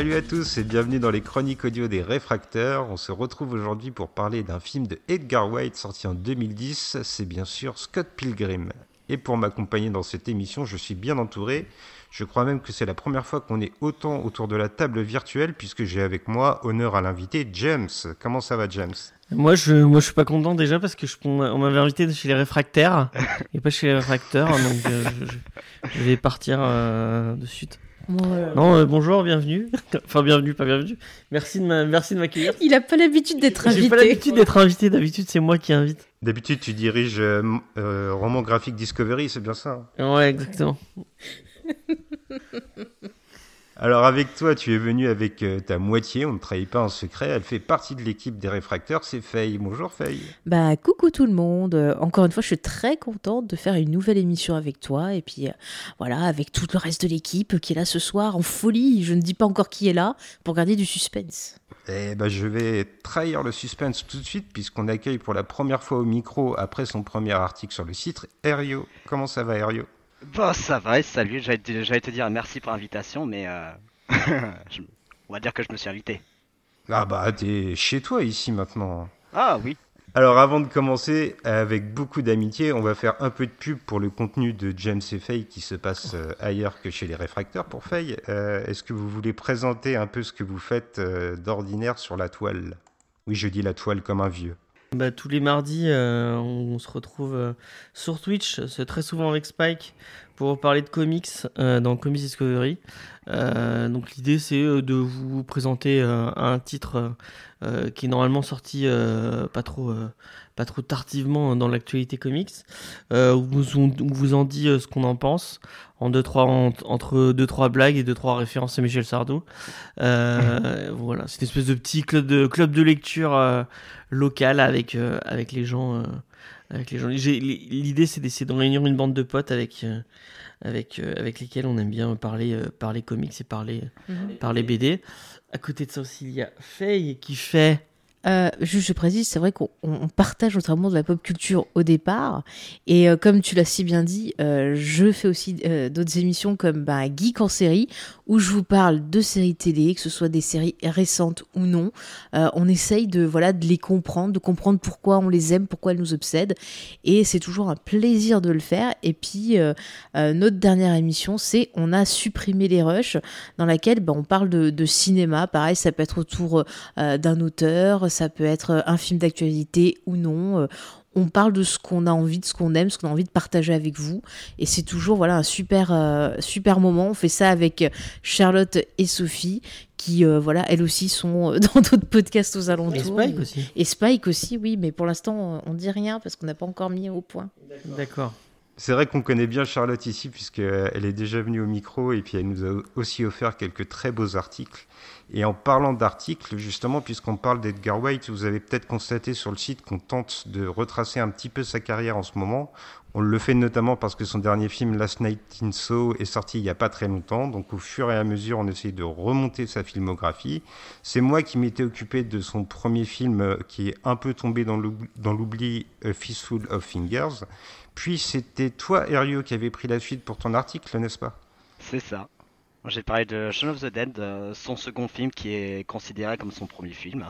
Salut à tous et bienvenue dans les chroniques audio des réfracteurs. On se retrouve aujourd'hui pour parler d'un film de Edgar White sorti en 2010. C'est bien sûr Scott Pilgrim. Et pour m'accompagner dans cette émission, je suis bien entouré. Je crois même que c'est la première fois qu'on est autant autour de la table virtuelle puisque j'ai avec moi honneur à l'invité James. Comment ça va James? Moi je, moi, je suis pas content déjà parce que je, on m'avait invité chez les réfractaires et pas chez les réfracteurs. donc euh, je, je, vais partir euh, de suite. Non, euh, bonjour, bienvenue. enfin, bienvenue, pas bienvenue. Merci de merci de m'accueillir. Il a pas l'habitude d'être invité. J'ai pas l'habitude d'être invité. D'habitude, c'est moi qui invite. D'habitude, tu diriges euh, euh, Roman Graphique Discovery, c'est bien ça hein? Ouais, exactement. Alors avec toi, tu es venu avec euh, ta moitié, on ne trahit pas en secret, elle fait partie de l'équipe des réfracteurs, c'est Faye. Bonjour Faye. Bah coucou tout le monde, euh, encore une fois je suis très contente de faire une nouvelle émission avec toi et puis euh, voilà, avec tout le reste de l'équipe qui est là ce soir en folie, je ne dis pas encore qui est là, pour garder du suspense. Eh ben, je vais trahir le suspense tout de suite puisqu'on accueille pour la première fois au micro après son premier article sur le site Erio. Comment ça va Erio Bah ça va, salut, j'allais te dire merci pour l'invitation, mais euh, on va dire que je me suis invité. Ah bah t'es chez toi ici maintenant. Ah oui. Alors avant de commencer, avec beaucoup d'amitié, on va faire un peu de pub pour le contenu de James et Faye qui se passe euh, ailleurs que chez les réfracteurs pour Faye. Euh, Est-ce que vous voulez présenter un peu ce que vous faites euh, d'ordinaire sur la toile? Oui, je dis la toile comme un vieux. Bah, tous les mardis, euh, on, se retrouve euh, sur Twitch, c'est très souvent avec Spike, pour parler de comics euh, dans Comics Discovery. Euh, donc l'idée c'est euh, de vous présenter euh, un titre qui est normalement sorti pas trop pas trop tardivement dans l'actualité comics, où vous, on, vous en dit ce qu'on en pense, en deux trois en, entre deux trois blagues et deux trois références à Michel Sardou. voilà, c'est une espèce de petit club de club de lecture local avec avec les gens avec les gens. L'idée c'est d'essayer de réunir une bande de potes avec avec, euh, avec lesquels on aime bien parler, euh, parler comics et parler, mmh. parler BD. À côté de ça aussi, il y a Faye qui fait euh, juste, je précise, c'est vrai qu'on partage notre amour de la pop culture au départ. Et euh, comme tu l'as si bien dit, euh, je fais aussi euh, d'autres émissions comme bah, Geek en série, où je vous parle de séries télé, que ce soit des séries récentes ou non. On essaye de, voilà, de les comprendre, de comprendre pourquoi on les aime, pourquoi elles nous obsèdent. Et c'est toujours un plaisir de le faire. Et puis, notre dernière émission, c'est On a supprimé les rushs, dans laquelle bah, on parle de, cinéma. Pareil, ça peut être autour d'un auteur ça peut être un film d'actualité ou non. Euh, on parle de ce qu'on a envie, de ce qu'on aime, ce qu'on a envie de partager avec vous. Et c'est toujours voilà un super, euh, super moment. On fait ça avec Charlotte et Sophie, qui euh, voilà, elles aussi sont dans d'autres podcasts aux alentours. Et Spike aussi. Et Spike aussi, oui, mais pour l'instant, on dit rien parce qu'on n'a pas encore mis au point. D'accord. C'est vrai qu'on connaît bien Charlotte ici, puisqu'elle est déjà venue au micro et puis elle nous a aussi offert quelques très beaux articles. Et en parlant d'articles, justement, puisqu'on parle d'Edgar White, vous avez peut-être constaté sur le site qu'on tente de retracer un petit peu sa carrière en ce moment. On le fait notamment parce que son dernier film, Last Night in Soho, est sorti il n'y a pas très longtemps. Donc au fur et à mesure, on essaye de remonter sa filmographie. C'est moi qui m'étais occupé de son premier film euh, qui est un peu tombé dans l'oubli, A Fistful of Fingers. Puis c'était toi, Erio, qui avait pris la suite pour ton article, n'est-ce pas? C'est ça. J'ai parlé de Shaun of the Dead, euh, son second film qui est considéré comme son premier film.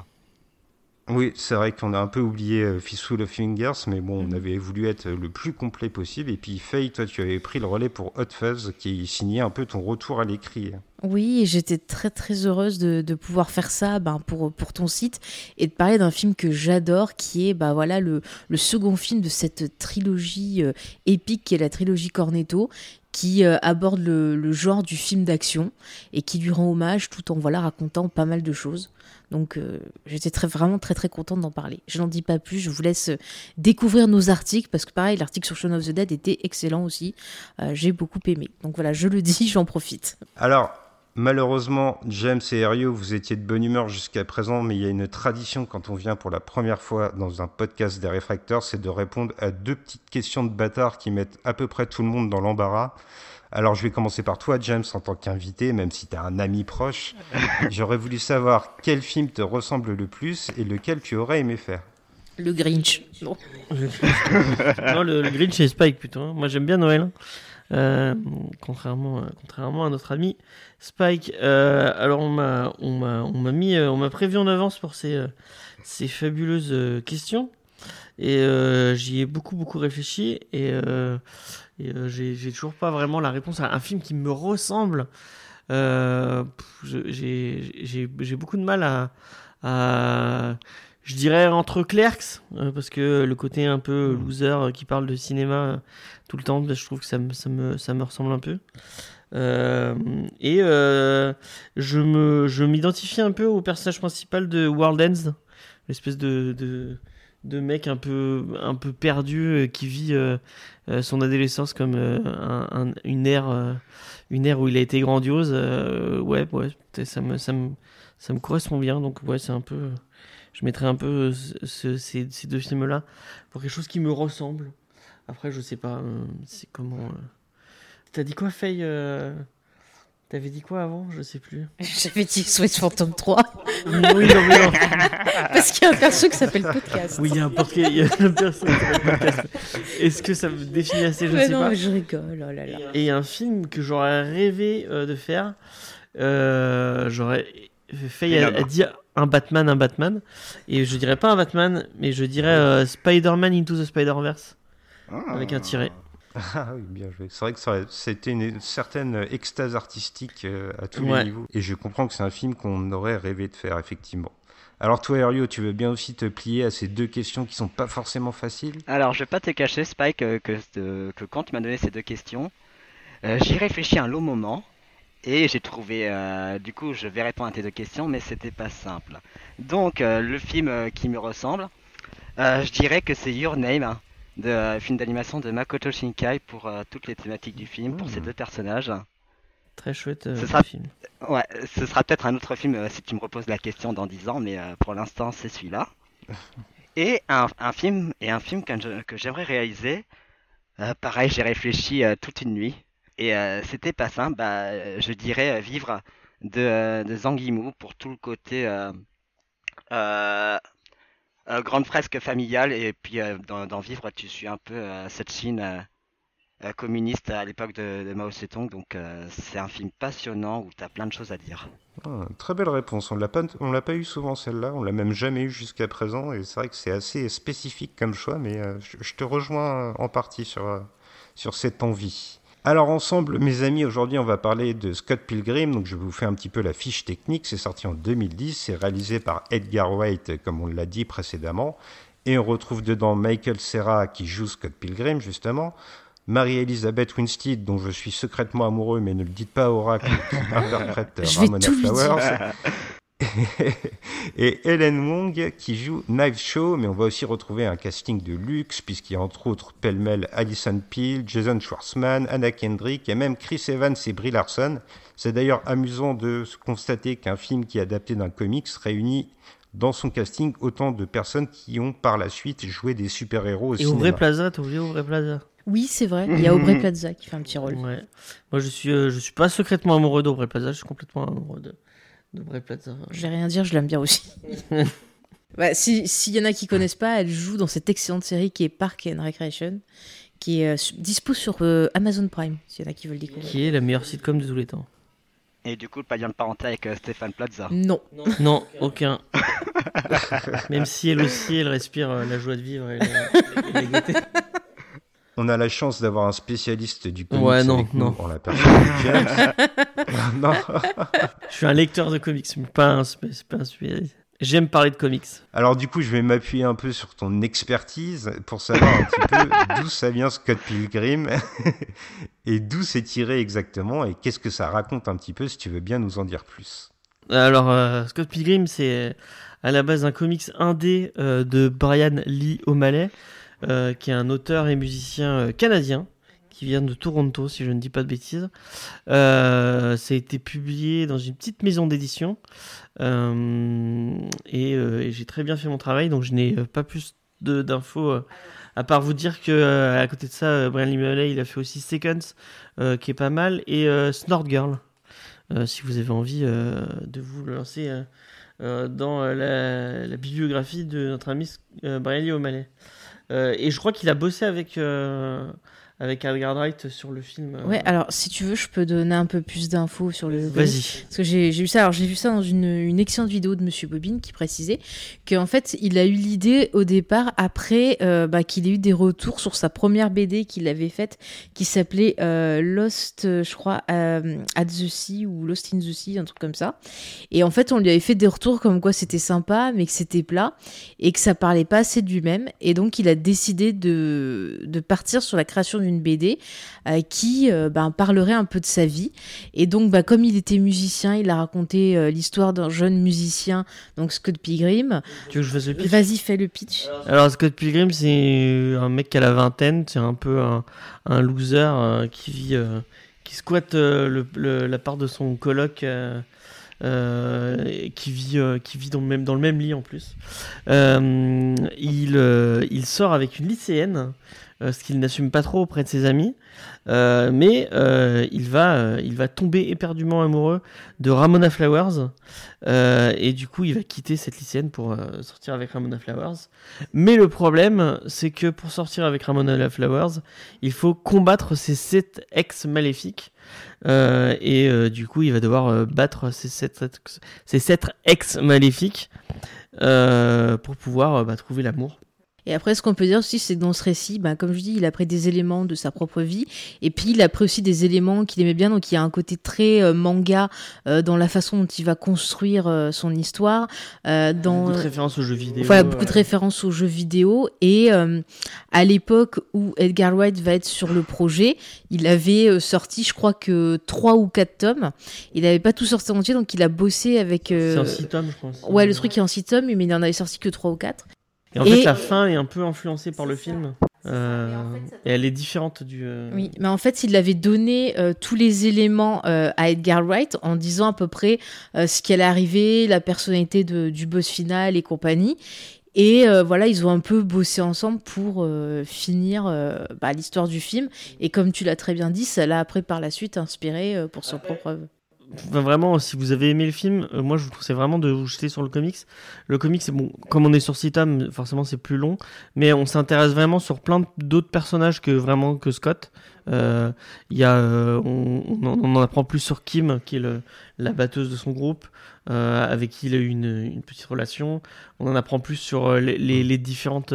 Oui, c'est vrai qu'on a un peu oublié euh, Fistful of Fingers, mais bon, on avait voulu être le plus complet possible. Et puis Faye, toi, tu avais pris le relais pour Hot Fuzz, qui signait un peu ton retour à l'écrit. Oui, j'étais très très heureuse de, de, pouvoir faire ça ben, pour, pour ton site et de parler d'un film que j'adore, qui est ben, voilà, le, le second film de cette trilogie euh, épique qui est la trilogie Cornetto, qui euh, aborde le, genre du film d'action et qui lui rend hommage tout en voilà racontant pas mal de choses. Donc euh, j'étais très vraiment très très contente d'en parler. Je n'en dis pas plus, je vous laisse euh, découvrir nos articles parce que pareil l'article sur Shaun of the Dead était excellent aussi. J'ai beaucoup aimé. Donc voilà, je le dis, j'en profite. Alors Malheureusement, James et Ario, vous étiez de bonne humeur jusqu'à présent, mais il y a une tradition quand on vient pour la première fois dans un podcast des réfracteurs, c'est de répondre à deux petites questions de bâtard qui mettent à peu près tout le monde dans l'embarras. Alors je vais commencer par toi, James, en tant qu'invité, même si tu es un ami proche. J'aurais voulu savoir quel film te ressemble le plus et lequel tu aurais aimé faire. Le Grinch. Non. non, le, le Grinch et Spike plutôt. Moi j'aime bien Noël. Euh, contrairement, à- contrairement à notre ami Spike. Euh, alors on m'a, on m'a, on m'a mis, euh, on m'a prévu en avance pour ces, ces fabuleuses questions. Et euh, j'y ai beaucoup beaucoup réfléchi et, et j'ai, toujours pas vraiment la réponse à un film qui me ressemble. J'ai, j'ai, j'ai beaucoup de mal à, à je dirais entre Clerks, parce que le côté un peu loser euh, qui parle de cinéma tout le temps, je trouve que ça me, ça me, ça me ressemble un peu. Euh, et euh, je me, je m'identifie un peu au personnage principal de World Ends, l'espèce de, de, de mec un peu, un peu perdu euh, qui vit son adolescence comme un- un- une ère, une ère où il a été grandiose. Ouais, ouais, ça me, ça me, ça me correspond bien. Donc ouais, c'est un peu, je mettrais un peu ce- ce- ces, ces deux films-là pour quelque chose qui me ressemble. Après, je sais pas, euh, c'est comment. euh. T'as dit quoi, Faye euh, T'avais dit quoi avant? Je sais plus. J'avais dit Sweet Phantom 3 oui, non, mais non. parce qu'il y a un perso qui s'appelle Podcast. Oui, il y a un portrait, il y a un personnage qui s'appelle podcast. Est-ce que ça me définit assez? Je Mais sais non, pas. mais je rigole, oh là là. Et un film que j'aurais rêvé euh, de faire, euh, j'aurais fait là-bas. dire un Batman, un Batman, et je dirais pas un Batman, mais je dirais euh, Spider-Man Into the Spider-Verse avec un tiret. Ah oui, bien joué. C'est vrai que c'était une certaine extase artistique euh, à tous Ouais. les niveaux. Et je comprends que c'est un film qu'on aurait rêvé de faire, effectivement. Alors toi, Ario, tu veux bien aussi te plier à ces deux questions qui sont pas forcément faciles? Alors, je vais pas te cacher, Spike, euh, que, euh, que quand tu m'as donné ces deux questions, euh, j'y réfléchis un long moment et j'ai trouvé. euh, du coup, je vais répondre à tes deux questions, mais c'était pas simple. Donc, euh, le film qui me ressemble, euh, je dirais que c'est Your Name, hein, de euh, film d'animation de Makoto Shinkai pour euh, toutes les thématiques du film, pour ces Mmh. deux personnages. Très chouette euh, Ce sera- film. Ouais, ce sera peut-être un autre film si tu me reposes la question dans 10 ans, mais pour l'instant c'est celui-là. Et un, un film et un film que, j'aimerais réaliser. euh, pareil, j'ai réfléchi euh, toute une nuit et euh, c'était pas simple. Bah, je dirais vivre de, de Zhang Yimou pour tout le côté grande fresque familiale et puis euh, dans, vivre, tu suis un peu euh, cette Chine. euh, euh, communiste à l'époque de, Mao Zedong, donc euh, c'est un film passionnant où tu as plein de choses à dire. Ah, Très belle réponse. On l'a pas, on l'a pas eu souvent celle-là. On l'a même jamais eu jusqu'à présent. Et c'est vrai que c'est assez spécifique comme choix, mais euh, je, te rejoins euh, en partie sur euh, sur cette envie. Alors ensemble, mes amis, aujourd'hui on va parler de Scott Pilgrim. Donc je vous fais un petit peu la fiche technique. C'est sorti en 2010. C'est réalisé par Edgar Wright, comme on l'a dit précédemment. Et on retrouve dedans Michael Serra qui joue Scott Pilgrim justement. Marie-Elisabeth Winstead, dont je suis secrètement amoureux, mais ne le dites pas à Oracle, qui interprète Je vais Ramona Flowers. et Helen Wong qui joue Knife Show, mais on va aussi retrouver un casting de luxe, puisqu'il y a entre autres pêle-mêle Alison Peel, Jason Schwartzman, Anna Kendrick et même Chris Evans et Brie Larson. C'est d'ailleurs amusant de constater qu'un film qui est adapté d'un comics réunit dans son casting autant de personnes qui ont par la suite joué des super-héros au Et Aubrey cinéma. Plaza, t'as oublié Aubrey Plaza? Oui, c'est vrai. Il y a Aubrey Plaza qui fait un petit rôle. Ouais. Moi, je suis, euh, je suis pas secrètement amoureux d'Aubrey Plaza, je suis complètement amoureux de d'Aubrey Plaza. Je vais rien dire, je l'aime bien aussi. Bah, si- S'il y en a qui connaissent pas, elle joue dans cette excellente série qui est Park and Recreation, qui est euh, dispo sur euh, Amazon Prime, s'il y en a qui veulent découvrir. Qui est la meilleure sitcom de tous les temps Et du coup, le pavillon de parenté avec euh, Stéphane Plaza. Non. Non, aucun. Même si elle aussi, elle respire euh, la joie de vivre et la- la gaieté. On a la chance d'avoir un spécialiste du comics Ouais, non, avec nous non. en la personne de James. non. Je suis un lecteur de comics, mais pas un, spé- c'est pas un spé- J'aime parler de comics. Alors du coup, je vais m'appuyer un peu sur ton expertise pour savoir un petit peu d'où ça vient Scott Pilgrim et d'où c'est tiré exactement et qu'est-ce que ça raconte un petit peu si tu veux bien nous en dire plus. Alors, euh, Scott Pilgrim, c'est à la base un comics indé euh, de Brian Lee O'Malley, euh, qui est un auteur et musicien euh, canadien, qui vient de Toronto, si je ne dis pas de bêtises. Euh, ça a été publié dans une petite maison d'édition. Euh, et, j'ai très bien fait mon travail, donc je n'ai pas plus d'infos. à part vous dire que à côté de ça, Brian Lee il a fait aussi Seconds, qui est pas mal, et Snort Girl, si vous avez envie de vous lancer dans la, la bibliographie de notre ami Brian Lee O'Malley. Euh, et je crois qu'il a bossé avec, euh, avec Edgar Wright sur le film. euh. Ouais, alors si tu veux, je peux donner un peu plus d'infos sur le. Vas-y. Parce que j'ai vu ça, alors j'ai vu ça dans une, une excellente vidéo de Monsieur Bobine qui précisait qu'en fait il a eu l'idée au départ après euh, bah, qu'il ait eu des retours sur sa première BD qu'il avait faite qui s'appelait euh, Lost, je crois, at the Sea ou Lost in the Sea, un truc comme ça. Et en fait on lui avait fait des retours comme quoi c'était sympa mais que c'était plat et que ça parlait pas assez de lui-même. Et donc il a décidé de, de partir sur la création d'une BD euh, qui euh, ben, parlerait un peu de sa vie. Et donc, bah, comme il était musicien, il a raconté euh, l'histoire d'un jeune musicien, donc Scott Pilgrim. Tu veux que je fasse le pitch? Vas-y, fais le pitch. Alors Scott Pilgrim, c'est un mec qui a la vingtaine, c'est un peu un, un loser euh, qui vit, qui squatte le, le- la part de son coloc, euh, qui vit, euh, qui vit dans le même dans le même lit en plus. Euh, il, il sort avec une lycéenne, ce qu'il n'assume pas trop auprès de ses amis, Euh, mais euh, il va, euh, tomber éperdument amoureux de Ramona Flowers, euh, et du coup il va quitter cette lycéenne pour euh, sortir avec Ramona Flowers. Mais le problème, c'est que pour sortir avec Ramona Flowers, il faut combattre ces sept ex maléfiques. Euh, et euh, du coup, il va devoir euh, battre ces sept, ex- ces sept ex maléfiques euh, pour pouvoir euh, bah, trouver l'amour. Et après, ce qu'on peut dire aussi, c'est que dans ce récit, bah, comme je dis, il a pris des éléments de sa propre vie, et puis il a pris aussi des éléments qu'il aimait bien, donc il y a un côté très euh, manga euh, dans la façon dont il va construire euh, son histoire, dans Beaucoup de références aux jeux vidéo. Voilà, beaucoup de références aux jeux vidéo. Et à l'époque où Edgar Wright va être sur le projet, il avait sorti, je crois que trois ou quatre tomes. Il n'avait pas tout sorti entier, donc il a bossé avec. C'est un six tomes, je pense. Ouais, le truc est en six tomes, mais il en avait sorti que trois ou quatre. Et en Et- fait, la fin est un peu influencée par le film. Euh, et elle est différente du. euh, Oui, mais en fait, il avait donné euh, tous les éléments euh, à Edgar Wright en disant à peu près euh, ce qui allait arriver, la personnalité de- du boss final et compagnie. Et euh, voilà, ils ont un peu bossé ensemble pour euh, finir euh, bah, l'histoire du film. Et comme tu l'as très bien dit, ça l'a après par la suite inspiré euh, pour son propre œuvre. Enfin, vraiment, si vous avez aimé le film, euh, moi je vous conseille vraiment de vous jeter sur le comics. Le comics, c'est bon, comme on est sur tomes, forcément c'est plus long, mais on s'intéresse vraiment sur plein d'autres personnages que vraiment que Scott. Euh, y a, euh, on, en- apprend plus sur Kim, qui est la batteuse de son groupe, euh, avec qui il a eu une, petite relation. On en apprend plus sur les, différentes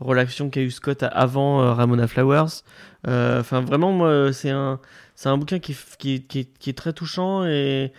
relations qu'a eu Scott avant Ramona Flowers. Enfin, vraiment, moi, c'est un, un bouquin qui, est- très touchant et,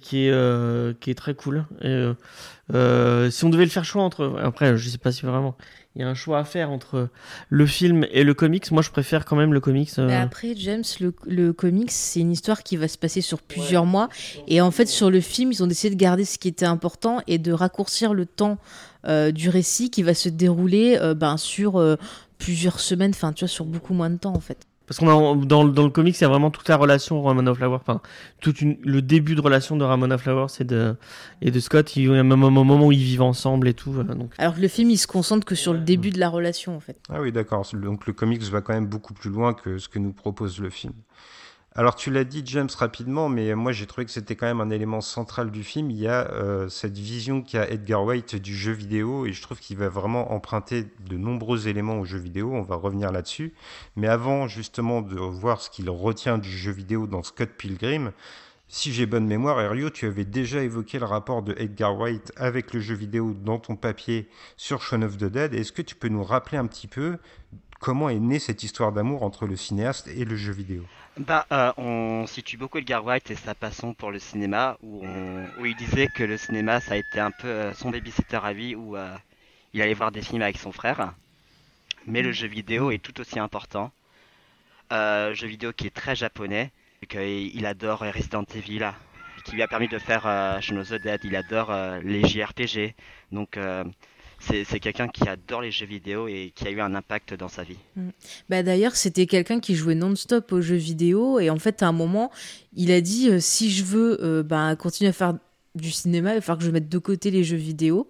qui, est, très cool. Si on devait le faire choix entre. Après, je sais pas si vraiment. Il y a un choix à faire entre le film et le comics. Moi, je préfère quand même le comics. euh, Mais après, James, le, le comics, c'est une histoire qui va se passer sur plusieurs mois. Et en fait, sur le film, ils ont décidé de garder ce qui était important et de raccourcir le temps euh, du récit qui va se dérouler euh, ben, sur euh, plusieurs semaines, enfin, tu vois, sur beaucoup moins de temps, en fait. Parce qu'on a dans, dans le comics, il y a vraiment toute la relation Ramona Flowers, enfin tout une, le début de relation de Ramona Flowers et de et de Scott. Il y a même un moment où ils vivent ensemble et tout. Donc Alors que le film, il se concentre que sur le début de la relation, en fait. Ah oui, d'accord. Donc le comics va quand même beaucoup plus loin que ce que nous propose le film. Alors tu l'as dit, James, rapidement, mais moi j'ai trouvé que c'était quand même un élément central du film. Il y a euh, cette vision qu'a Edgar Wright du jeu vidéo, et je trouve qu'il va vraiment emprunter de nombreux éléments au jeu vidéo. On va revenir là-dessus. Mais avant justement de voir ce qu'il retient du jeu vidéo dans Scott Pilgrim, si j'ai bonne mémoire, Erio, tu avais déjà évoqué le rapport de Edgar Wright avec le jeu vidéo dans ton papier sur Shaun of the Dead. Est-ce que tu peux nous rappeler un petit peu comment est née cette histoire d'amour entre le cinéaste et le jeu vidéo Bah, euh, on situe beaucoup Edgar Wright et sa passion pour le cinéma, où, il disait que le cinéma, ça a été un peu euh, son babysitter à vie, où euh, il allait voir des films avec son frère. Mais le jeu vidéo est tout aussi important. Euh, jeu vidéo qui est très japonais, qu'il il adore Resident Evil, qui lui a permis de faire Shaun of the Dead. Il adore les JRPG. Donc, c'est quelqu'un qui adore les jeux vidéo et qui a eu un impact dans sa vie. Bah d'ailleurs, c'était quelqu'un qui jouait non-stop aux jeux vidéo et en fait, à un moment, il a dit euh, si je veux euh, bah, continuer à faire du cinéma, il va falloir que je mette de côté les jeux vidéo.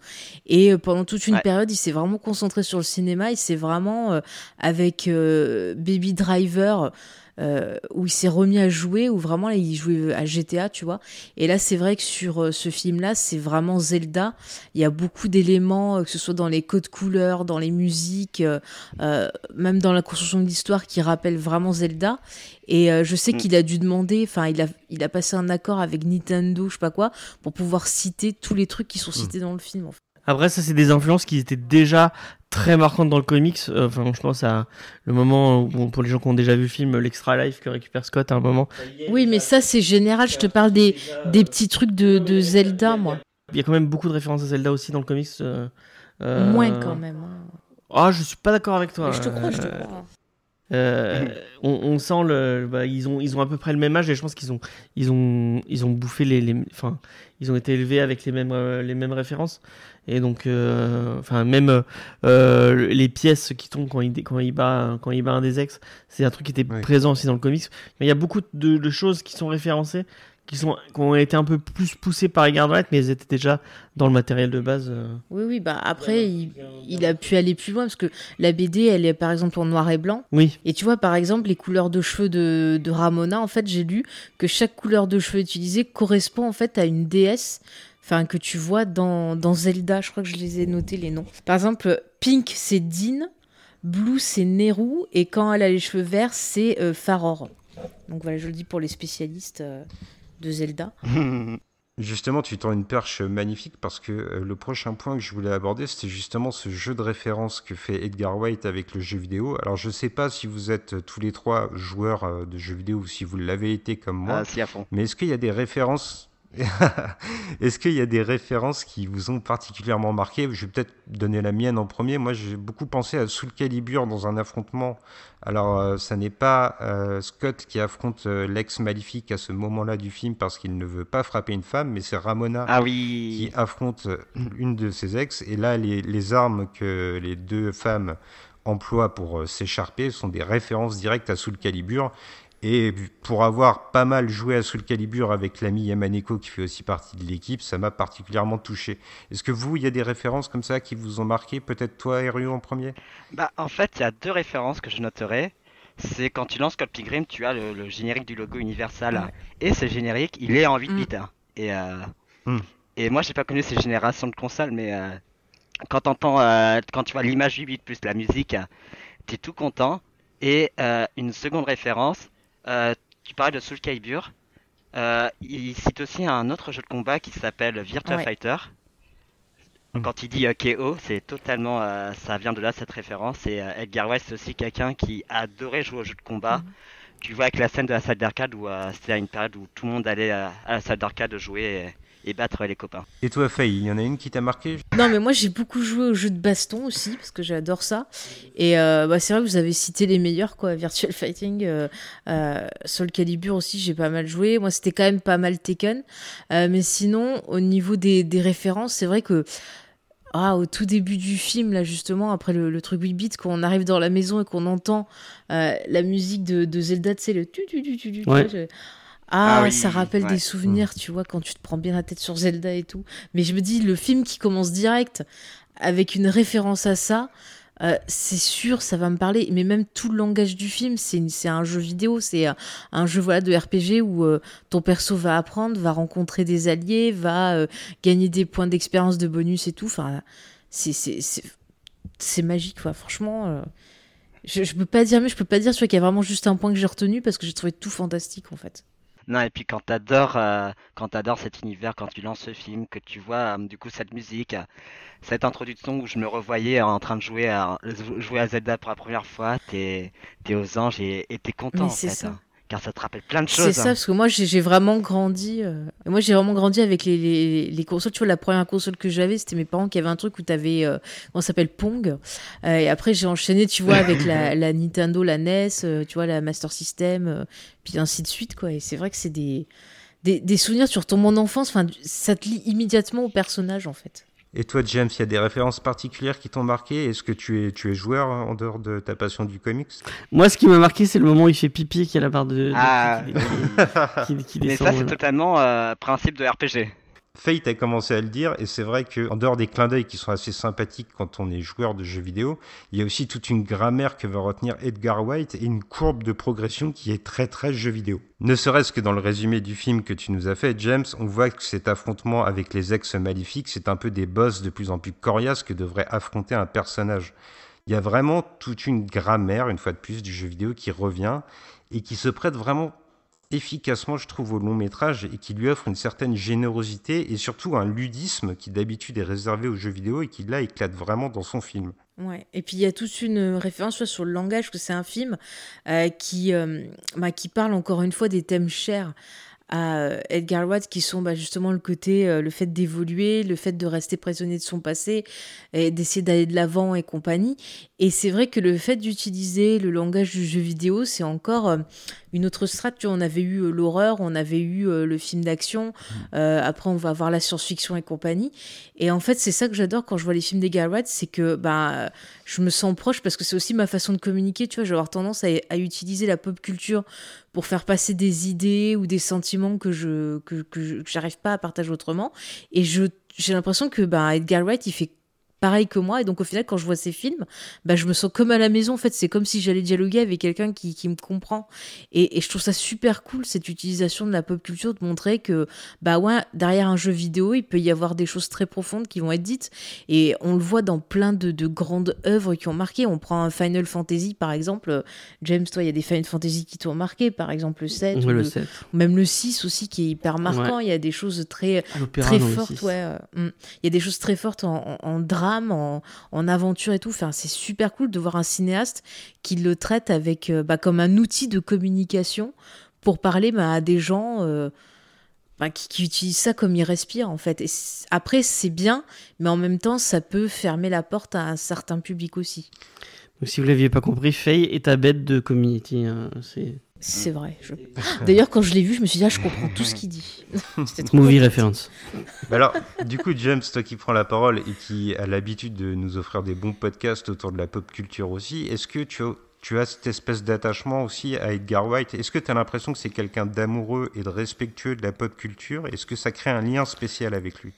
Et euh, pendant toute une Ouais. période, il s'est vraiment concentré sur le cinéma. Il s'est vraiment, euh, avec Baby Driver, euh, où il s'est remis à jouer, où vraiment là, il jouait à GTA, tu vois. Et là, c'est vrai que sur euh, ce film-là, c'est vraiment Zelda. Il y a beaucoup d'éléments, euh, que ce soit dans les codes couleurs, dans les musiques, euh, euh, même dans la construction de l'histoire, qui rappellent vraiment Zelda. Et euh, je sais Mm. qu'il a dû demander, enfin, il a, il a passé un accord avec Nintendo, je sais pas quoi, pour pouvoir citer tous les trucs qui sont cités dans le film. en fait. Après, ça, c'est des influences qui étaient déjà très marquantes dans le comics. Euh, Enfin, je pense à le moment où, pour les gens qui ont déjà vu le film, l'Extra Life que récupère Scott à un moment. Oui, mais ça, c'est général. Je te parle des, des petits trucs de, de Zelda, moi. Il y a quand même beaucoup de références à Zelda aussi dans le comics. euh, euh, Moins quand même. hein. Ah, je suis pas d'accord avec toi. Mais je te crois, je te crois. Euh, on, on sent le, bah, ils ont, ils ont à peu près le même âge et je pense qu'ils ont, ils ont, ils ont bouffé les, les- enfin, ils ont été élevés avec les mêmes, euh, les mêmes références et donc, euh, enfin, même euh, les pièces qui tombent quand il, quand il bat, quand il bat un des ex, c'est un truc qui était Oui. présent aussi dans le comics. Mais il y a beaucoup de, de choses qui sont référencées, qui sont, qui ont été un peu plus poussées par Edgar Wright, mais elles étaient déjà dans le matériel de base. euh. Oui, oui, bah après, il, il a pu aller plus loin parce que la BD, elle est par exemple en noir et blanc. Oui, Et tu vois, par exemple, les couleurs de cheveux de, de Ramona, en fait, j'ai lu que chaque couleur de cheveux utilisée correspond en fait à une déesse. Enfin, que tu vois dans, dans Zelda, je crois que je les ai notés les noms. Par exemple, Pink, c'est Dean, Blue, c'est Neru, et quand elle a les cheveux verts, c'est euh, Faror. Donc voilà, je le dis pour les spécialistes euh, de Zelda. Justement, tu tends une perche magnifique parce que euh, le prochain point que je voulais aborder, c'était justement ce jeu de référence que fait Edgar White avec le jeu vidéo. Alors, je sais pas si vous êtes euh, tous les trois joueurs euh, de jeux vidéo ou si vous l'avez été comme moi, Ah, si à fond. mais est-ce qu'il y a des références Est-ce qu'il y a des références qui vous ont particulièrement marqué? Je vais peut-être donner la mienne en premier. Moi, j'ai beaucoup pensé à Soul Calibur dans un affrontement. Alors, euh, ça n'est pas euh, Scott qui affronte euh, l'ex maléfique à ce moment-là du film parce qu'il ne veut pas frapper une femme, mais c'est Ramona Ah qui affronte euh, une de ses ex. Et là, les, les armes que les deux femmes emploient pour s'écharper sont des références directes à Soul Calibur. Et pour avoir pas mal joué à Soul Calibur avec l'ami Yamaneko qui fait aussi partie de l'équipe, ça m'a particulièrement touché. Est-ce que vous, il y a des références comme ça qui vous ont marqué? Peut-être toi, Eru, en premier? Bah, en fait, il y a deux références que je noterai. C'est quand tu lances Scott Pilgrim, tu as le, le générique du logo Universal. Ouais. Et ce générique, il est en 8 Mm. bits. hein. Et, euh, Mm. et moi, j'ai pas connu ces générations de consoles, mais euh, quand t'entends, euh, quand tu vois l'image 8 bits plus la musique, euh, t'es tout content. Et euh, une seconde référence, tu parlais de Soul Calibur. Euh, il cite aussi un autre jeu de combat qui s'appelle Virtua Ouais. Fighter. Mm. Quand il dit euh, KO, c'est totalement, euh, ça vient de là cette référence. Et euh, Edgar Wright, c'est aussi quelqu'un qui adorait jouer aux jeux de combat. Mhm. Tu vois avec la scène de la salle d'arcade où euh, c'était à une période où tout le monde allait euh, à la salle d'arcade jouer et, battre les copains. Et toi, Faye, il y en a une qui t'a marqué? Non, mais moi j'ai beaucoup joué aux jeux de baston aussi parce que j'adore ça. Et euh, bah, c'est vrai que vous avez cité les meilleurs quoi, Virtual Fighting, euh, euh, Soul Calibur aussi, j'ai pas mal joué. Moi c'était quand même pas mal Tekken. Euh, mais sinon, au niveau des, des références, c'est vrai que ah, au tout début du film, là justement, après le, le truc 8 bits, quand on arrive dans la maison et qu'on entend euh, la musique de, de Zelda, tu sais, le tu tu tu tu tu. Ouais. tu sais, je- Ah, Ah oui, ça rappelle ouais. des souvenirs, tu vois, quand tu te prends bien la tête sur Zelda et tout. Mais je me dis, le film qui commence direct avec une référence à ça, euh, c'est sûr, ça va me parler. Mais même tout le langage du film, c'est un jeu vidéo, c'est euh, un jeu voilà de RPG où euh, ton perso va apprendre, va rencontrer des alliés, va euh, gagner des points d'expérience, de bonus et tout. Enfin, c'est magique, quoi. Franchement. je, je peux pas dire, mais je peux pas dire, tu vois, qu'il y a vraiment juste un point que j'ai retenu parce que j'ai trouvé tout fantastique, en fait. Non, et puis quand t'adores, euh, quand t'adores cet univers, quand tu lances ce film, que tu vois euh, du coup cette musique, euh, cette introduction où je me revoyais en train de jouer à, jouer à Zelda pour la première fois, t'es, t'es aux anges et, et t'es content Mais en fait, ça. hein, car ça te rappelle plein de C'est choses. ça, hein. parce que moi, j'ai vraiment grandi. euh, Moi, j'ai vraiment grandi avec les, les, les consoles. Tu vois, la première console que j'avais, c'était mes parents qui avaient un truc où t'avais. Euh, comment ça s'appelle Pong. Euh, et après, j'ai enchaîné, tu vois, avec la, la Nintendo, la NES, euh, tu vois, la Master System, puis ainsi de suite, quoi. Et c'est vrai que c'est des, des, des souvenirs sur ton mon enfance. Enfin, ça te lie immédiatement au personnage, en fait. Et toi, James, il y a des références particulières qui t'ont marqué? Est-ce que tu es, tu es joueur hein, en dehors de ta passion du comics? Moi, ce qui m'a marqué, c'est le moment où il fait pipi, qui a la barre de. de- Ah. qui, qui- qui Mais ça, c'est totalement euh, principe de RPG. Fate a commencé à le dire, et c'est vrai que en dehors des clins d'œil qui sont assez sympathiques quand on est joueur de jeux vidéo, il y a aussi toute une grammaire que va retenir Edgar White et une courbe de progression qui est très très jeu vidéo. Ne serait-ce que dans le résumé du film que tu nous as fait, James, on voit que cet affrontement avec les ex maléfiques, c'est un peu des boss de plus en plus coriaces que devrait affronter un personnage. Il y a vraiment toute une grammaire, une fois de plus, du jeu vidéo qui revient et qui se prête vraiment efficacement, je trouve, au long métrage et qui lui offre une certaine générosité et surtout un ludisme qui d'habitude est réservé aux jeux vidéo et qui là éclate vraiment dans son film. Ouais. Et puis il y a toute une référence vois, sur le langage, que c'est un film euh, qui, euh, bah, qui parle encore une fois des thèmes chers à euh, Edgar Wright, qui sont bah, justement le côté, le fait d'évoluer, le fait de rester prisonnier de son passé, et d'essayer d'aller de l'avant et compagnie. Et c'est vrai que le fait d'utiliser le langage du jeu vidéo, c'est encore une autre strate. Tu vois, on avait eu euh, l'horreur, on avait eu euh, le film d'action, euh, après on va avoir la science-fiction et compagnie. Et en fait, c'est ça que j'adore quand je vois les films d'Edgar Wright, c'est que bah, je me sens proche parce que c'est aussi ma façon de communiquer. Tu vois, je vais avoir tendance à, à utiliser la pop culture pour faire passer des idées ou des sentiments que je que, que je- que j'arrive pas à partager autrement. Et je j'ai l'impression que bah, Edgar Wright, il fait pareil que moi et donc au final quand je vois ces films bah je me sens comme à la maison en fait c'est comme si j'allais dialoguer avec quelqu'un qui, qui me comprend et, et je trouve ça super cool cette utilisation de la pop culture de montrer que bah ouais derrière un jeu vidéo il peut y avoir des choses très profondes qui vont être dites et on le voit dans plein de, de grandes œuvres qui ont marqué on prend un Final Fantasy par exemple James toi il y a des Final Fantasy qui t'ont marqué par exemple le 7 Ouais, ou le le- 7. ou même le 6 aussi qui est hyper marquant il y a des choses très très fortes, 6. ouais. euh, mm. Il y a des choses très fortes en, en- en drame, en, en aventure et tout. Enfin, c'est super cool de voir un cinéaste qui le traite avec euh, bah, comme un outil de communication pour parler bah, à des gens euh, bah, qui, utilisent ça comme ils respirent en fait. Et après, c'est bien, mais en même temps, ça peut fermer la porte à un certain public aussi. Si vous l'aviez pas compris, Faye est ta bête de Community. hein, C'est vrai. je- D'ailleurs, quand je l'ai vu, je me suis dit, ah, je comprends tout ce qu'il dit. C'était trop movie référence. Bah alors, du coup, James, toi qui prends la parole et qui a l'habitude de nous offrir des bons podcasts autour de la pop culture aussi, est-ce que tu as, tu as cette espèce d'attachement aussi à Edgar White? Est-ce que tu as l'impression que c'est quelqu'un d'amoureux et de respectueux de la pop culture? Est-ce que ça crée un lien spécial avec lui?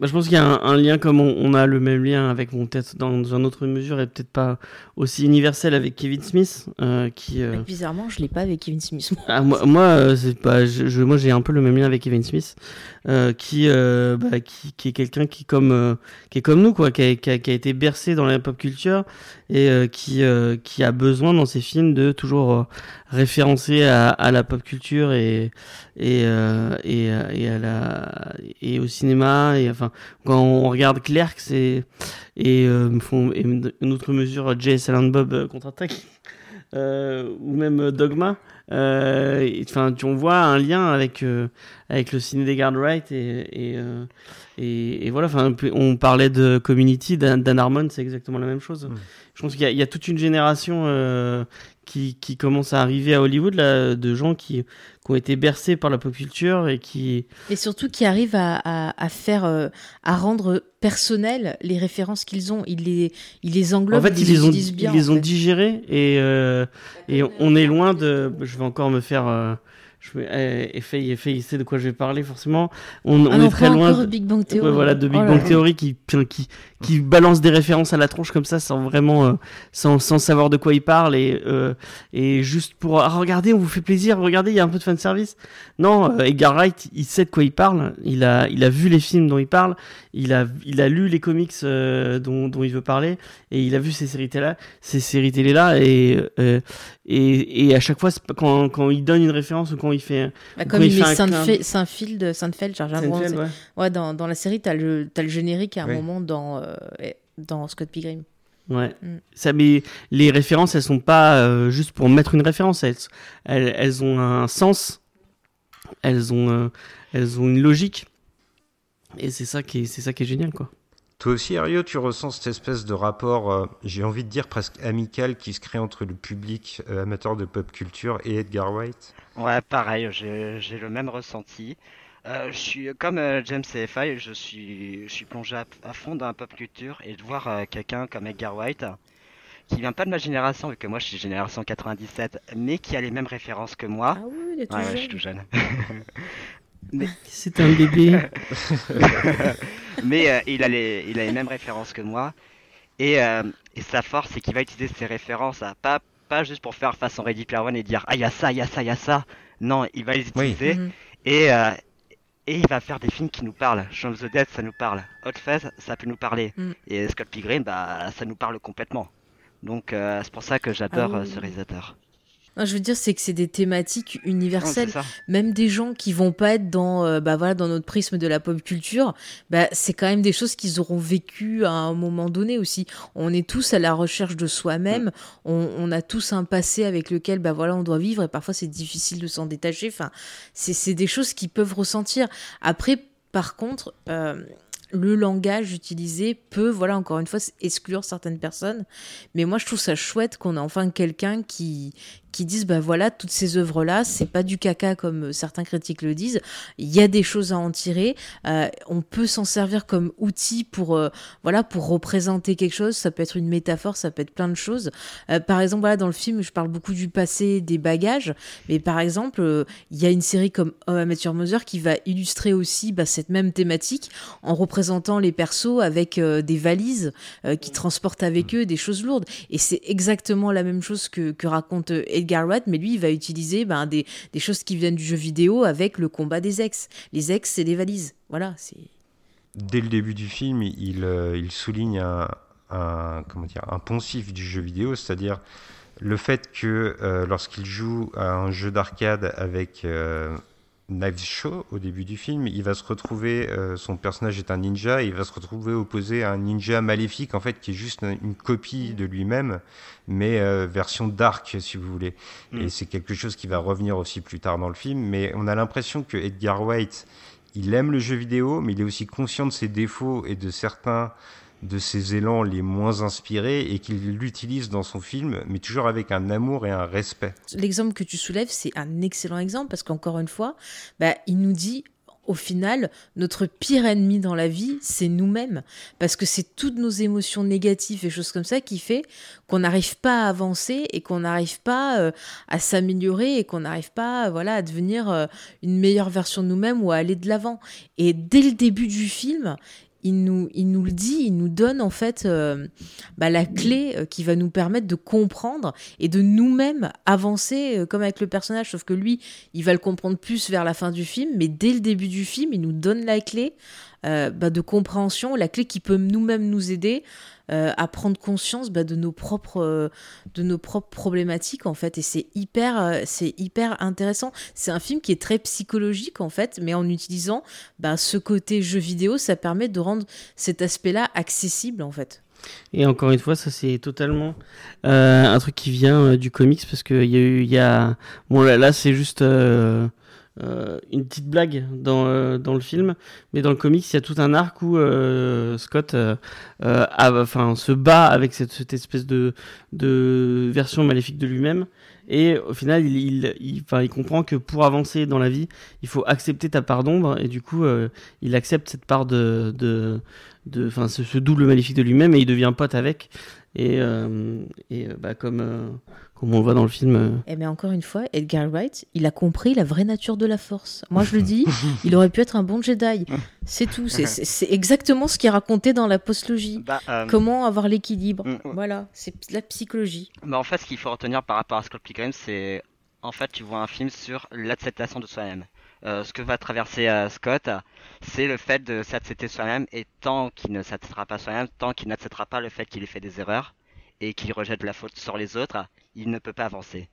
Bah, je pense qu'il y a un, un lien comme on, on a le même lien avec mon tête dans une autre mesure et peut-être pas aussi universel avec Kevin Smith euh, qui euh, Bizarrement, je l'ai pas avec Kevin Smith. moi. Ah, moi, moi, euh, c'est pas, je, je- moi, j'ai un peu le même lien avec Kevin Smith, euh, qui, bah, qui, qui est quelqu'un qui, comme, qui est comme nous, quoi, qui a, qui a- qui a été bercé dans la pop culture et euh, qui, euh, qui a besoin dans ses films de toujours euh, référencer à, à la pop culture et et euh, et, euh, et à la et au cinéma. Et enfin quand on regarde Clerks et et, font, une autre mesure Jay Silent Bob contre-attaque euh, ou même Dogma euh, enfin on voit un lien avec euh, avec le ciné des Guard Wright et et, euh, et, et voilà enfin on parlait de Community Dan, Dan Harmon c'est exactement la même chose Mm. je pense qu'il y, y a toute une génération euh, qui, qui commence à arriver à Hollywood là, de gens qui, qui ont été bercés par la pop culture et qui Et surtout qui arrivent à, à, à faire, euh, à rendre personnelles les références qu'ils ont. Ils les, ils les englobent, en fait ils les ont bien. ils les en ont fait. digérés et euh, et on est loin de je vais encore me faire euh, je vais Effet Effet il sait de quoi je vais parler forcément on, Ah on non, est très loin de- Big Bang Theory. Ouais, voilà, de Big Oh là Bang là. Theory qui, qui, qui balance des références à la tronche comme ça sans vraiment, euh, sans, sans savoir de quoi il parle et, euh, et juste pour, ah, regardez, on vous fait plaisir, regardez, il y a un peu de fanservice. Non, euh, Edgar Wright, il sait de quoi il parle, il a, il a vu les films dont il parle, il a, il a lu les comics dont, dont il veut parler et il a vu ces séries télé, ces séries télé là et, et, et à chaque fois, quand, quand il donne une référence ou quand il fait, Bah, quand comme il il met un Seinfeld, Seinfeld, Seinfeld. Seinfeld, ouais. Ouais, dans, dans la série, t'as le, t'as le générique à un moment dans, euh, dans Scott Pilgrim. Ouais. Mm. Ça, mais les références, elles sont pas euh, juste pour mettre une référence. Elles, elles, elles ont un sens. Elles ont, euh, elles ont une logique. Et c'est ça qui est, c'est ça qui est génial, quoi. Toi aussi, Ario, tu ressens cette espèce de rapport, euh, j'ai envie de dire presque amical, qui se crée entre le public euh, amateur de pop culture et Edgar Wright Ouais, pareil, j'ai le même ressenti. Euh, je suis comme euh, James CFI, je suis, je suis plongé à, à fond dans la pop culture et de voir euh, quelqu'un comme Edgar White qui vient pas de ma génération, vu que moi je suis génération 97, mais qui a les mêmes références que moi. Ah oui, il est tout Ouais, ouais, jeune. je suis tout jeune. C'est un bébé. mais euh, il, a les, il a les mêmes références que moi. Et, euh, et sa force, c'est qu'il va utiliser ses références, à pas, pas juste pour faire façon Ready Player One et dire Ah, il y a ça, il y a ça, il y a ça. Non, il va les utiliser Mhm. et, euh, et il va faire des films qui nous parlent. Shaun of the Dead, ça nous parle. Hot Fuzz, ça peut nous parler. Mm. Et Scott Pilgrim, bah, ça nous parle complètement. Donc euh, c'est pour ça que j'adore Ah euh, oui. ce réalisateur. Non, je veux dire, c'est que c'est des thématiques universelles. même des gens qui vont pas être dans euh, bah voilà dans notre prisme de la pop culture bah c'est quand même des choses qu'ils auront vécu à un moment donné aussi. On est tous à la recherche de soi-même. On, on a tous un passé avec lequel bah voilà on doit vivre. Et parfois c'est difficile de s'en détacher. Enfin c'est c'est des choses qu'ils peuvent ressentir. Après par contre euh, le langage utilisé peut, voilà, encore une fois, exclure certaines personnes. Mais moi, je trouve ça chouette qu'on ait enfin quelqu'un qui, qui dise, bah voilà, toutes ces œuvres-là, c'est pas du caca comme certains critiques le disent. Il y a des choses à en tirer. Euh, on peut s'en servir comme outil pour, euh, voilà, pour représenter quelque chose. Ça peut être une métaphore, ça peut être plein de choses. Euh, par exemple, voilà, dans le film, je parle beaucoup du passé, des bagages. Mais par exemple, euh, il y a une série comme Your Mother qui va illustrer aussi bah, cette même thématique en représentant les persos avec euh, des valises euh, qui transportent avec eux des choses lourdes. Et c'est exactement la même chose que, que raconte euh, Edgar mais lui, il va utiliser ben, des, choses qui viennent du jeu vidéo avec le combat des ex. Les ex, c'est des valises. Voilà, c'est. Dès le début du film, il, euh, souligne un, un- comment dire, un poncif du jeu vidéo, c'est-à-dire le fait que euh, lorsqu'il joue à un jeu d'arcade avec euh, Show au début du film, il va se retrouver, euh, son personnage est un ninja, et il va se retrouver opposé à un ninja maléfique en fait qui est juste une copie de lui-même, mais euh, version dark si vous voulez. Mm. Et c'est quelque chose qui va revenir aussi plus tard dans le film, mais on a l'impression que Edgar White il aime le jeu vidéo, mais il est aussi conscient de ses défauts et de certains de ses élans les moins inspirés et qu'il l'utilise dans son film, mais toujours avec un amour et un respect. L'exemple que tu soulèves, c'est un excellent exemple parce qu'encore une fois, bah, il nous dit au final, notre pire ennemi dans la vie, c'est nous-mêmes. Parce que c'est toutes nos émotions négatives et choses comme ça qui fait qu'on n'arrive pas à avancer et qu'on n'arrive pas euh, à s'améliorer et qu'on n'arrive pas voilà, à devenir euh, une meilleure version de nous-mêmes ou à aller de l'avant. Et dès le début du film, il nous, il nous le dit, il nous donne en fait euh, bah, la clé euh, qui va nous permettre de comprendre et de nous-mêmes avancer euh, comme avec le personnage. Sauf que lui, il va le comprendre plus vers la fin du film, mais dès le début du film, il nous donne la clé bah, de compréhension, la clé qui peut nous-mêmes nous aider euh, à prendre conscience bah, de nos propres euh, de nos propres problématiques en fait. Et c'est hyper euh, c'est hyper intéressant. C'est un film qui est très psychologique en fait, mais en utilisant bah, ce côté jeu vidéo, ça permet de rendre cet aspect-là accessible en fait. Et encore une fois, ça c'est totalement un truc qui vient du comics parce qu'il y a eu, il y a, bon là, là c'est juste une petite blague dans euh, dans le film, mais dans le comics il y a tout un arc où euh, Scott, euh, euh, enfin se bat avec cette, espèce de de version maléfique de lui-même. Et au final, il, enfin, il comprend que pour avancer dans la vie, il faut accepter ta part d'ombre. Et du coup, euh, il accepte cette part de, de, de, ce double maléfique de lui-même et il devient pote avec. Et, euh, et euh, bah, comme, euh, comme on le voit dans le film. euh, Eh bien, encore une fois, Edgar Wright, il a compris la vraie nature de la force. Moi, je le dis, il aurait pu être un bon Jedi. C'est tout. C'est- exactement ce qui est raconté dans la postlogie. Bah, euh, Comment avoir l'équilibre. Mm. Voilà, c'est la psychologie. bah, en fait, ce qu'il faut retenir par rapport à Scott Pilgrim, c'est en fait, tu vois un film sur l'acceptation de soi-même. Euh, ce que va traverser euh, Scott, c'est le fait de s'accepter soi-même, et tant qu'il ne s'acceptera pas soi-même, tant qu'il n'acceptera pas le fait qu'il ait fait des erreurs, et qu'il rejette la faute sur les autres, il ne peut pas avancer.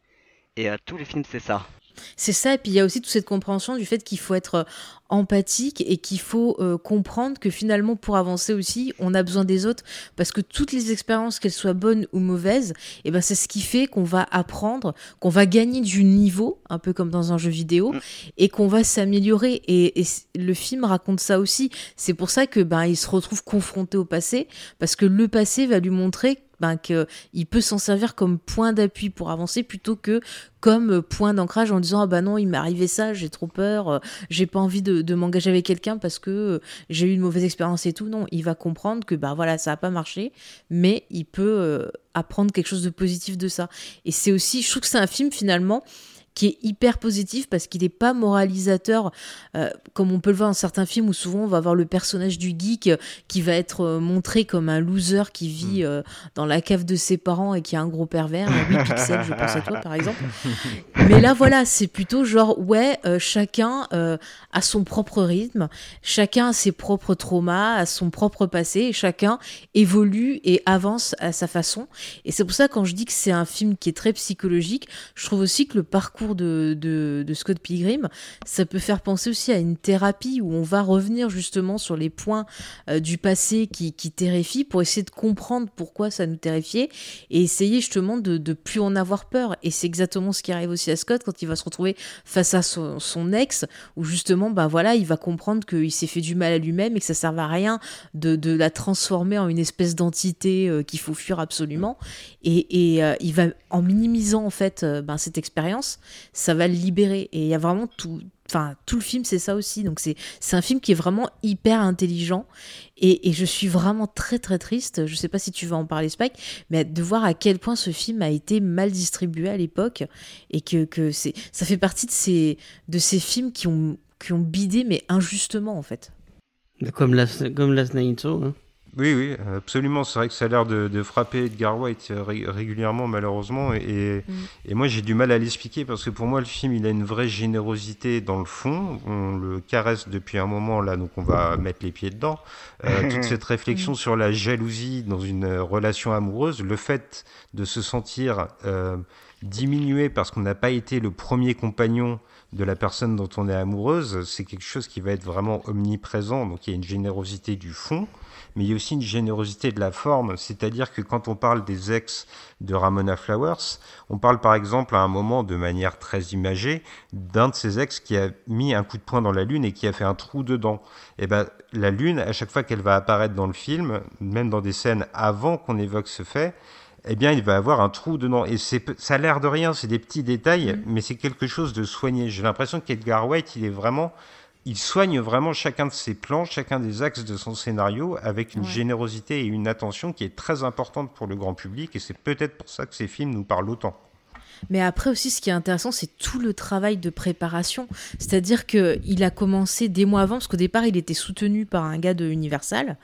Et euh, tous les films, c'est ça. C'est ça, et puis il y a aussi toute cette compréhension du fait qu'il faut être euh, empathique et qu'il faut euh, comprendre que finalement pour avancer aussi, on a besoin des autres parce que toutes les expériences, qu'elles soient bonnes ou mauvaises, et ben c'est ce qui fait qu'on va apprendre, qu'on va gagner du niveau, un peu comme dans un jeu vidéo, Mm. et qu'on va s'améliorer. Et, et le film raconte ça aussi. C'est pour ça que ben il se retrouve confronté au passé parce que le passé va lui montrer ben, qu'il peut s'en servir comme point d'appui pour avancer plutôt que comme point d'ancrage en disant ah bah non il m'est arrivé ça j'ai trop peur euh, j'ai pas envie de, m'engager avec quelqu'un parce que euh, j'ai eu une mauvaise expérience et tout. Non il va comprendre que bah voilà ça a pas marché mais il peut euh, apprendre quelque chose de positif de ça. Et c'est aussi je trouve que c'est un film finalement qui est hyper positif parce qu'il n'est pas moralisateur, euh, comme on peut le voir dans certains films où souvent on va voir le personnage du geek euh, qui va être euh, montré comme un loser qui vit mm. dans la cave de ses parents et qui a un gros pervers, 8 pixels, je pense à toi par exemple. Mais là voilà, c'est plutôt genre, ouais, chacun a son propre rythme, chacun a ses propres traumas, a son propre passé, et chacun évolue et avance à sa façon. Et c'est pour ça quand je dis que c'est un film qui est très psychologique, je trouve aussi que le parcours de, Scott Pilgrim, ça peut faire penser aussi à une thérapie où on va revenir justement sur les points euh, du passé qui, qui terrifient pour essayer de comprendre pourquoi ça nous terrifiait et essayer justement de, de plus en avoir peur. Et c'est exactement ce qui arrive aussi à Scott quand il va se retrouver face à son, ex, où justement, bah voilà, il va comprendre qu'il s'est fait du mal à lui-même et que ça sert à rien de, la transformer en une espèce d'entité euh, qu'il faut fuir absolument. Et, et euh, il va, en minimisant en fait ben, cette expérience, ça va le libérer. Et il y a vraiment tout, enfin tout le film c'est ça aussi donc c'est un film qui est vraiment hyper intelligent et, et, je suis vraiment très très triste je sais pas si tu vas en parler Spike mais de voir à quel point ce film a été mal distribué à l'époque et que, que ça fait partie de ces de ces films qui ont qui ont bidé mais injustement en fait comme Last, comme Night hein. Oui, oui, absolument. C'est vrai que ça a l'air de, frapper Edgar White euh, régulièrement, malheureusement. Et, mm. et moi, j'ai du mal à l'expliquer parce que pour moi, le film, il a une vraie générosité dans le fond. On le caresse depuis un moment, là, donc on va mettre les pieds dedans. Euh, toute cette réflexion mm. sur la jalousie dans une relation amoureuse, le fait de se sentir euh, diminué parce qu'on n'a pas été le premier compagnon de la personne dont on est amoureuse, c'est quelque chose qui va être vraiment omniprésent. Donc il y a une générosité du fond mais il y a aussi une générosité de la forme, c'est-à-dire que quand on parle des ex de Ramona Flowers, on parle par exemple à un moment de manière très imagée d'un de ses ex qui a mis un coup de poing dans la lune et qui a fait un trou dedans. Et eh ben la lune, à chaque fois qu'elle va apparaître dans le film, même dans des scènes avant qu'on évoque ce fait, eh bien, il va avoir un trou dedans. Et ça a l'air de rien, c'est des petits détails, mm. mais c'est quelque chose de soigné. J'ai l'impression qu'Edgar White, il est vraiment il soigne vraiment chacun de ses plans, chacun des axes de son scénario avec une générosité et une attention qui est très importante pour le grand public et c'est peut-être pour ça que ces films nous parlent autant. Mais après aussi, ce qui est intéressant, c'est tout le travail de préparation. C'est-à-dire qu'il a commencé des mois avant, parce qu'au départ, il était soutenu par un gars de Universal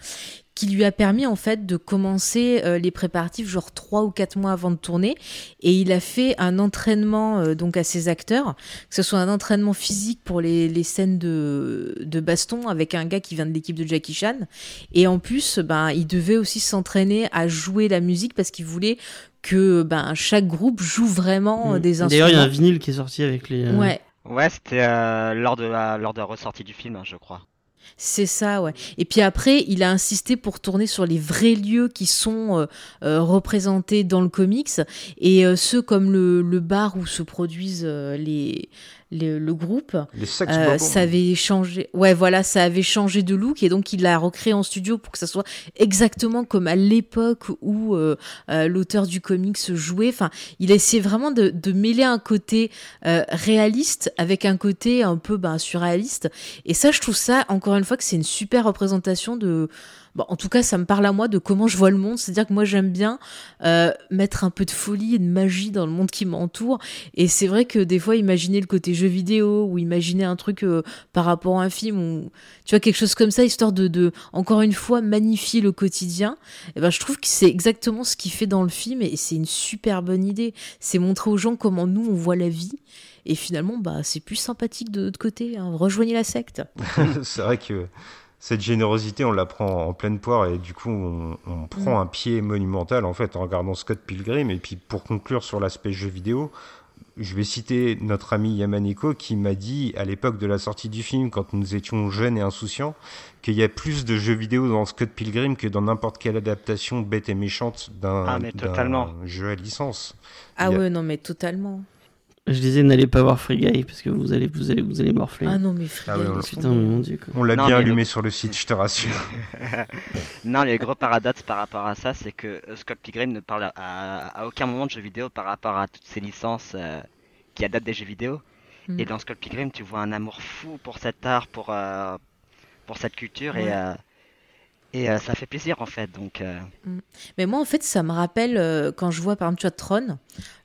qui lui a permis en fait de commencer euh, les préparatifs genre trois ou quatre mois avant de tourner. Et il a fait un entraînement euh, donc à ses acteurs. Que ce soit un entraînement physique pour les, les scènes de, de baston avec un gars qui vient de l'équipe de Jackie Chan. Et en plus ben il devait aussi s'entraîner à jouer la musique parce qu'il voulait que ben chaque groupe joue vraiment mm. des instruments. D'ailleurs, il y a un vinyle qui est sorti avec les. Euh, ouais. Ouais, c'était lors de la lors de la ressortie du film, hein, je crois. C'est ça, ouais. Et puis après, il a insisté pour tourner sur les vrais lieux qui sont euh, euh, représentés dans le comics et euh, ceux comme le, le, bar où se produisent les, le, groupe. Euh, ça avait changé. Ouais, voilà, ça avait changé de look et donc il l'a recréé en studio pour que ça soit exactement comme à l'époque où euh, euh, l'auteur du comics jouait. Enfin, il a essayé vraiment de, mêler un côté réaliste avec un côté un peu ben, surréaliste. Et ça, je trouve ça, encore une fois, que c'est une super représentation de en tout cas, ça me parle à moi de comment je vois le monde. C'est-à-dire que moi, j'aime bien euh, mettre un peu de folie et de magie dans le monde qui m'entoure. Et c'est vrai que des fois, imaginer le côté jeu vidéo ou imaginer un truc euh, par rapport à un film ou tu vois quelque chose comme ça, histoire de, de encore une fois magnifier le quotidien. Et eh ben, je trouve que c'est exactement ce qu'il fait dans le film et c'est une super bonne idée. C'est montrer aux gens comment nous on voit la vie. Et finalement, bah, c'est plus sympathique de l'autre côté. Hein. Rejoignez la secte. c'est vrai que cette générosité, on la prend en pleine poire et du coup, on, prend mm. un pied monumental en fait en regardant Scott Pilgrim. Et puis pour conclure sur l'aspect jeu vidéo, je vais citer notre ami Yamaneko qui m'a dit à l'époque de la sortie du film, quand nous étions jeunes et insouciants, qu'il y a plus de jeux vidéo dans Scott Pilgrim que dans n'importe quelle adaptation bête et méchante d'un ah, jeu à licence. Ah ouais, non mais totalement. Je disais, n'allez pas voir Free Guy parce que vous allez, vous allez, vous allez morfler. Ah non, mais Free Ah ouais, Guy, ouais. Putain, mais mon dieu. Quoi. On l'a bien mais allumé sur le site, je te rassure. Non, le gros paradoxe par rapport à ça, c'est que euh, Scott Pilgrim ne parle à, à aucun moment de jeux vidéo par rapport à toutes ces licences euh, qui adaptent des jeux vidéo. Mm. Et dans Scott Pilgrim, tu vois un amour fou pour cet art, pour, euh, pour cette culture, et, euh, et euh, ça fait plaisir en fait. Donc, euh, Mais moi, en fait, ça me rappelle euh, quand je vois, par exemple, tu vois, Tron,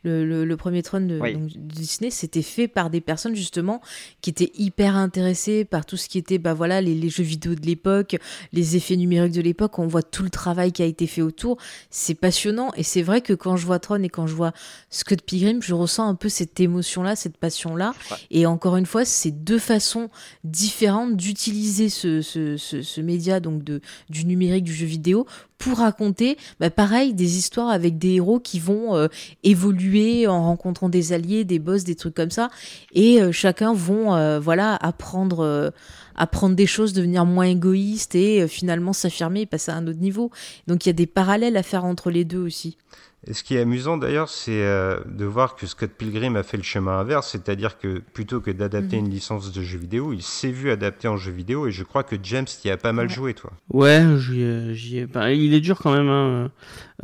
le, le, le premier Tron de, Oui. donc, de Disney, c'était fait par des personnes, justement, qui étaient hyper intéressées par tout ce qui était, bah voilà, les, les jeux vidéo de l'époque, les effets numériques de l'époque. On voit tout le travail qui a été fait autour. C'est passionnant. Et c'est vrai que quand je vois Tron et quand je vois Scott Pilgrim, je ressens un peu cette émotion-là, cette passion-là. Ouais. Et encore une fois, c'est deux façons différentes d'utiliser ce, ce, ce, ce média, donc de, du numérique, du jeu vidéo, pour raconter, bah, pareil, des histoires avec des héros qui vont euh, évoluer en rencontrant des alliés, des boss, des trucs comme ça, et euh, chacun vont, euh, voilà, apprendre, apprendre des choses, devenir moins égoïste et euh, finalement s'affirmer et passer à un autre niveau. Donc il y a des parallèles à faire entre les deux aussi. Et ce qui est amusant d'ailleurs, c'est euh, de voir que Scott Pilgrim a fait le chemin inverse, c'est-à-dire que plutôt que d'adapter Mhm. une licence de jeu vidéo, il s'est vu adapter en jeu vidéo, et je crois que James y a pas mal Ouais. joué, toi. Ouais, j'y bah, il est dur quand même hein,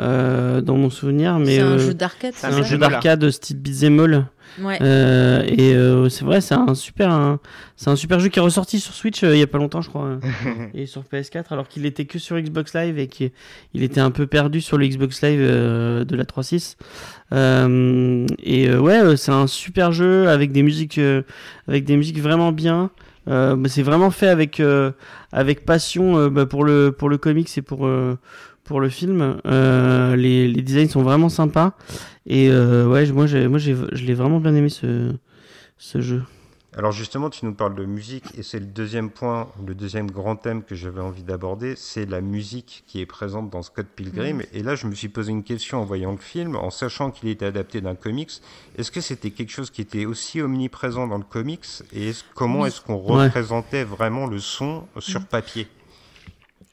euh, dans mon souvenir, mais C'est un euh, jeu d'arcade, c'est c'est un jeu d'arcade style beat'em. Ouais. Euh, et euh, c'est vrai, c'est un super, un- c'est un super jeu qui est ressorti sur Switch euh, il y a pas longtemps, je crois, euh, et sur PS4, alors qu'il était que sur Xbox Live et qu'il il était un peu perdu sur le Xbox Live euh, de la 3.6. Euh, et euh, ouais, euh, c'est un super jeu avec des musiques, euh, avec des musiques vraiment bien. Euh, bah, c'est vraiment fait avec euh, avec passion euh, bah, pour le pour le comics et pour euh, pour le film. Euh, les, les designs sont vraiment sympas. Et euh, ouais, moi, moi je l'ai vraiment bien aimé ce, ce jeu. Alors justement, tu nous parles de musique, et c'est le deuxième point, le deuxième grand thème que j'avais envie d'aborder, c'est la musique qui est présente dans Scott Pilgrim. Et là, je me suis posé une question en voyant le film, en sachant qu'il était adapté d'un comics. Est-ce que c'était quelque chose qui était aussi omniprésent dans le comics? Et comment est-ce qu'on Ouais. représentait vraiment le son sur papier?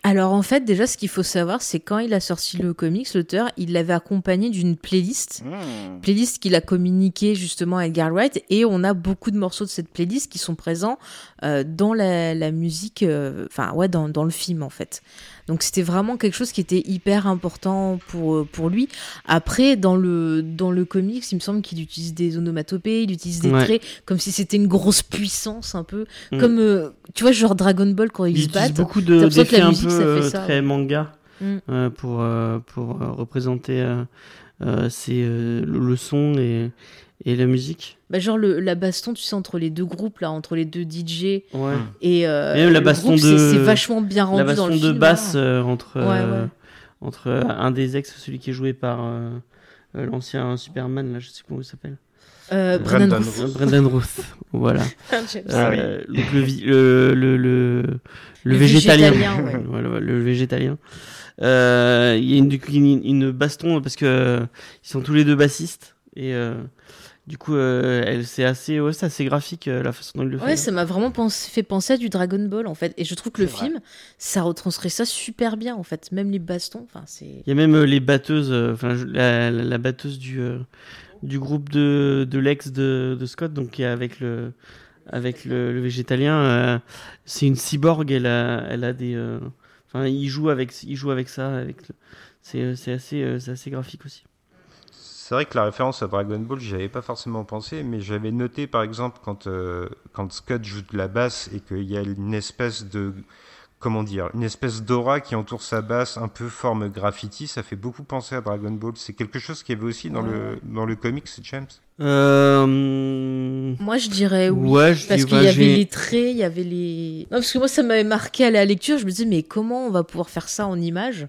Alors en fait, déjà, ce qu'il faut savoir, c'est quand il a sorti le comics, l'auteur, il l'avait accompagné d'une playlist. hmm. Playlist qu'il a communiqué justement à Edgar Wright et on a beaucoup de morceaux de cette playlist qui sont présents euh, dans la, la musique, euh, enfin ouais, dans, dans le film en fait. Donc c'était vraiment quelque chose qui était hyper important pour, euh, pour lui. Après, dans le, dans le comics, il me semble qu'il utilise des onomatopées, il utilise des Ouais. traits comme si c'était une grosse puissance un peu. Mm. Comme, euh, tu vois, genre Dragon Ball quand ils Il se utilise battent. beaucoup de, que un musique, peu ça fait euh, ça, très ouais. manga Mm. euh, pour, euh, pour représenter c'est, le son et, et la musique. Bah, genre le, la baston, tu sais, entre les deux groupes, là, entre les deux DJ Ouais. et, euh, Et même la le baston groupe, c'est- de- c'est vachement bien rendu La dans baston le de film. basse hein. euh, entre, Ouais, euh, ouais. entre euh, un des ex, celui qui est joué par euh, l'ancien Superman, là, je sais pas comment il s'appelle. Euh, Brendan Brendan Ruth. Euh, Brendan Ruth. voilà. Euh, donc le, vi- le, le, le, le Le végétalien. végétalien, ouais. Voilà, le végétalien. Euh, Il y a une, une, une baston parce que ils sont tous les deux bassistes et euh, du coup euh, c'est assez ouais, c'est assez graphique euh, la façon dont il le fait. Ouais, ça m'a vraiment fait penser à du Dragon Ball en fait. Et je trouve que le vrai. film, ça retranscrit ça super bien en fait. Même les bastons, enfin c'est. Il y a même euh, les batteuses, enfin la, la, la batteuse du du groupe de, de l'ex de, de Scott, donc qui est avec le avec le, le végétalien, c'est une cyborg. Elle a elle a des, enfin il joue avec il joue avec ça, avec le- c'est assez c'est assez graphique aussi. C'est vrai que la référence à Dragon Ball, j'y avais pas forcément pensé, mais j'avais noté par exemple quand, euh, quand Scott joue de la basse et qu'il y a une espèce de. Comment dire Une espèce d'aura qui entoure sa basse, un peu forme graffiti, ça fait beaucoup penser à Dragon Ball. C'est quelque chose qu'il y avait aussi dans, le, dans le comics, James? Euh, Moi je dirais oui. Ouais, je Parce qu'il y avait les traits, il y avait les. Non, parce que moi ça m'avait marqué à la lecture. Je me disais, mais comment on va pouvoir faire ça en images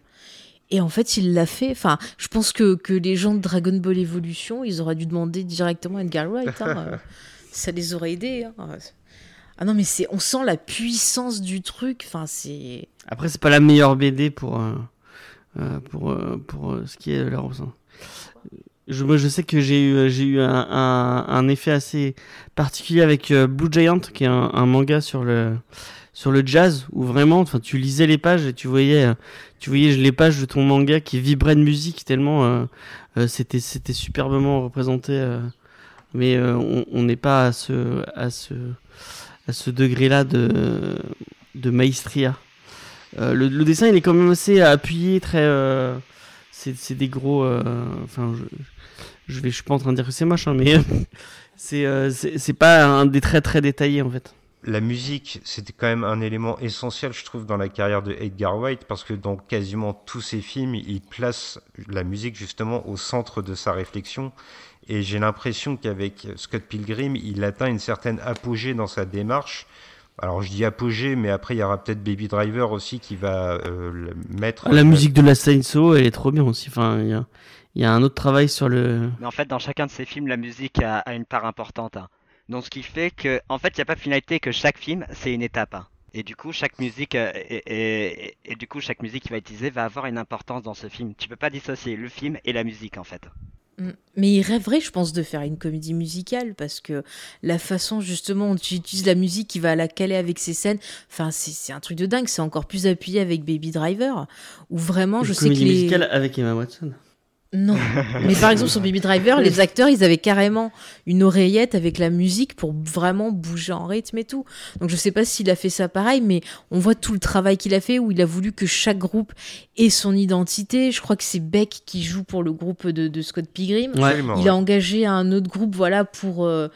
Et en fait, il l'a fait. Enfin, je pense que, que les gens de Dragon Ball Evolution, ils auraient dû demander directement à Edgar Wright. hein, euh, ça les aurait aidés. hein. Ah non, mais c'est, on sent la puissance du truc. Enfin, c'est. Après, c'est pas la meilleure BD pour, euh, euh, pour, euh, pour euh, ce qui est la rose. Je, moi, je sais que j'ai eu, j'ai eu un, un, un effet assez particulier avec euh, Blue Giant, qui est un, un manga sur le, sur le jazz, où vraiment, enfin, tu lisais les pages et tu voyais, euh, tu voyais les pages de ton manga qui vibraient de musique tellement euh, euh, c'était, c'était superbement représenté euh, mais euh, on n'est pas à ce, à ce, à ce degré-là de, de maestria. Le, le dessin, il est quand même assez appuyé, très. c'est des gros. Enfin, je, je vais, je suis pas en train de dire que c'est moche, hein, mais c'est c'est pas un des traits très détaillés en fait. La musique, c'était quand même un élément essentiel, je trouve, dans la carrière de Edgar Wright, parce que dans quasiment tous ses films, il place la musique justement au centre de sa réflexion. Et j'ai l'impression qu'avec Scott Pilgrim, il atteint une certaine apogée dans sa démarche. Alors je dis apogée, mais après il y aura peut-être Baby Driver aussi qui va euh, le mettre. La musique de la So, elle est trop bien aussi. Enfin, il y a, il y a un autre travail sur le. Mais en fait, dans chacun de ces films, la musique a, a une part importante. hein. Donc, ce qui fait que, en fait, il n'y a pas de finalité que chaque film, c'est une étape. hein. Et du coup, chaque musique, euh, et, et- et- et du coup, chaque musique qui va être utilisée va avoir une importance dans ce film. Tu peux pas dissocier le film et la musique, en fait. Mm. Mais il rêverait, je pense, de faire une comédie musicale parce que la façon justement dont tu utilises la musique qui va la caler avec ces scènes, enfin c'est un truc de dingue. C'est encore plus appuyé avec Baby Driver où vraiment je Une sais que comédie les musicale avec Emma Watson. Non, mais par exemple sur Baby Driver, les acteurs ils avaient carrément une oreillette avec la musique pour vraiment bouger en rythme et tout. Donc je sais pas s'il a fait ça pareil, mais on voit tout le travail qu'il a fait où il a voulu que chaque groupe ait son identité. Je crois que c'est Beck qui joue pour le groupe de, de Scott Pilgrim. Ouais. Il ouais. a engagé un autre groupe, voilà, pour euh,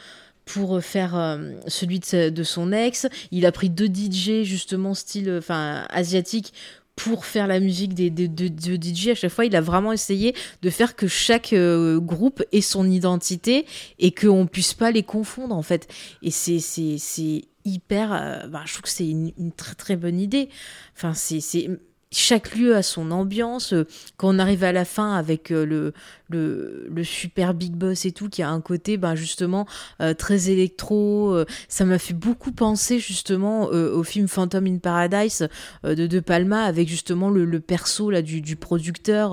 pour faire euh, celui de, de son ex. Il a pris deux DJ justement style, euh, enfin asiatique pour faire la musique des, des, des DJ. À chaque fois, il a vraiment essayé de faire que chaque euh, groupe ait son identité et qu'on puisse pas les confondre en fait. Et c'est hyper. euh, bah, je trouve que c'est une, une très très bonne idée. Enfin, c'est chaque lieu a son ambiance. Euh, Quand on arrive à la fin avec euh, le, le, super big boss et tout, qui a un côté ben, justement euh, très électro, ça m'a fait beaucoup penser justement au film Phantom in Paradise de De Palma, avec justement le, le perso là, du, du producteur.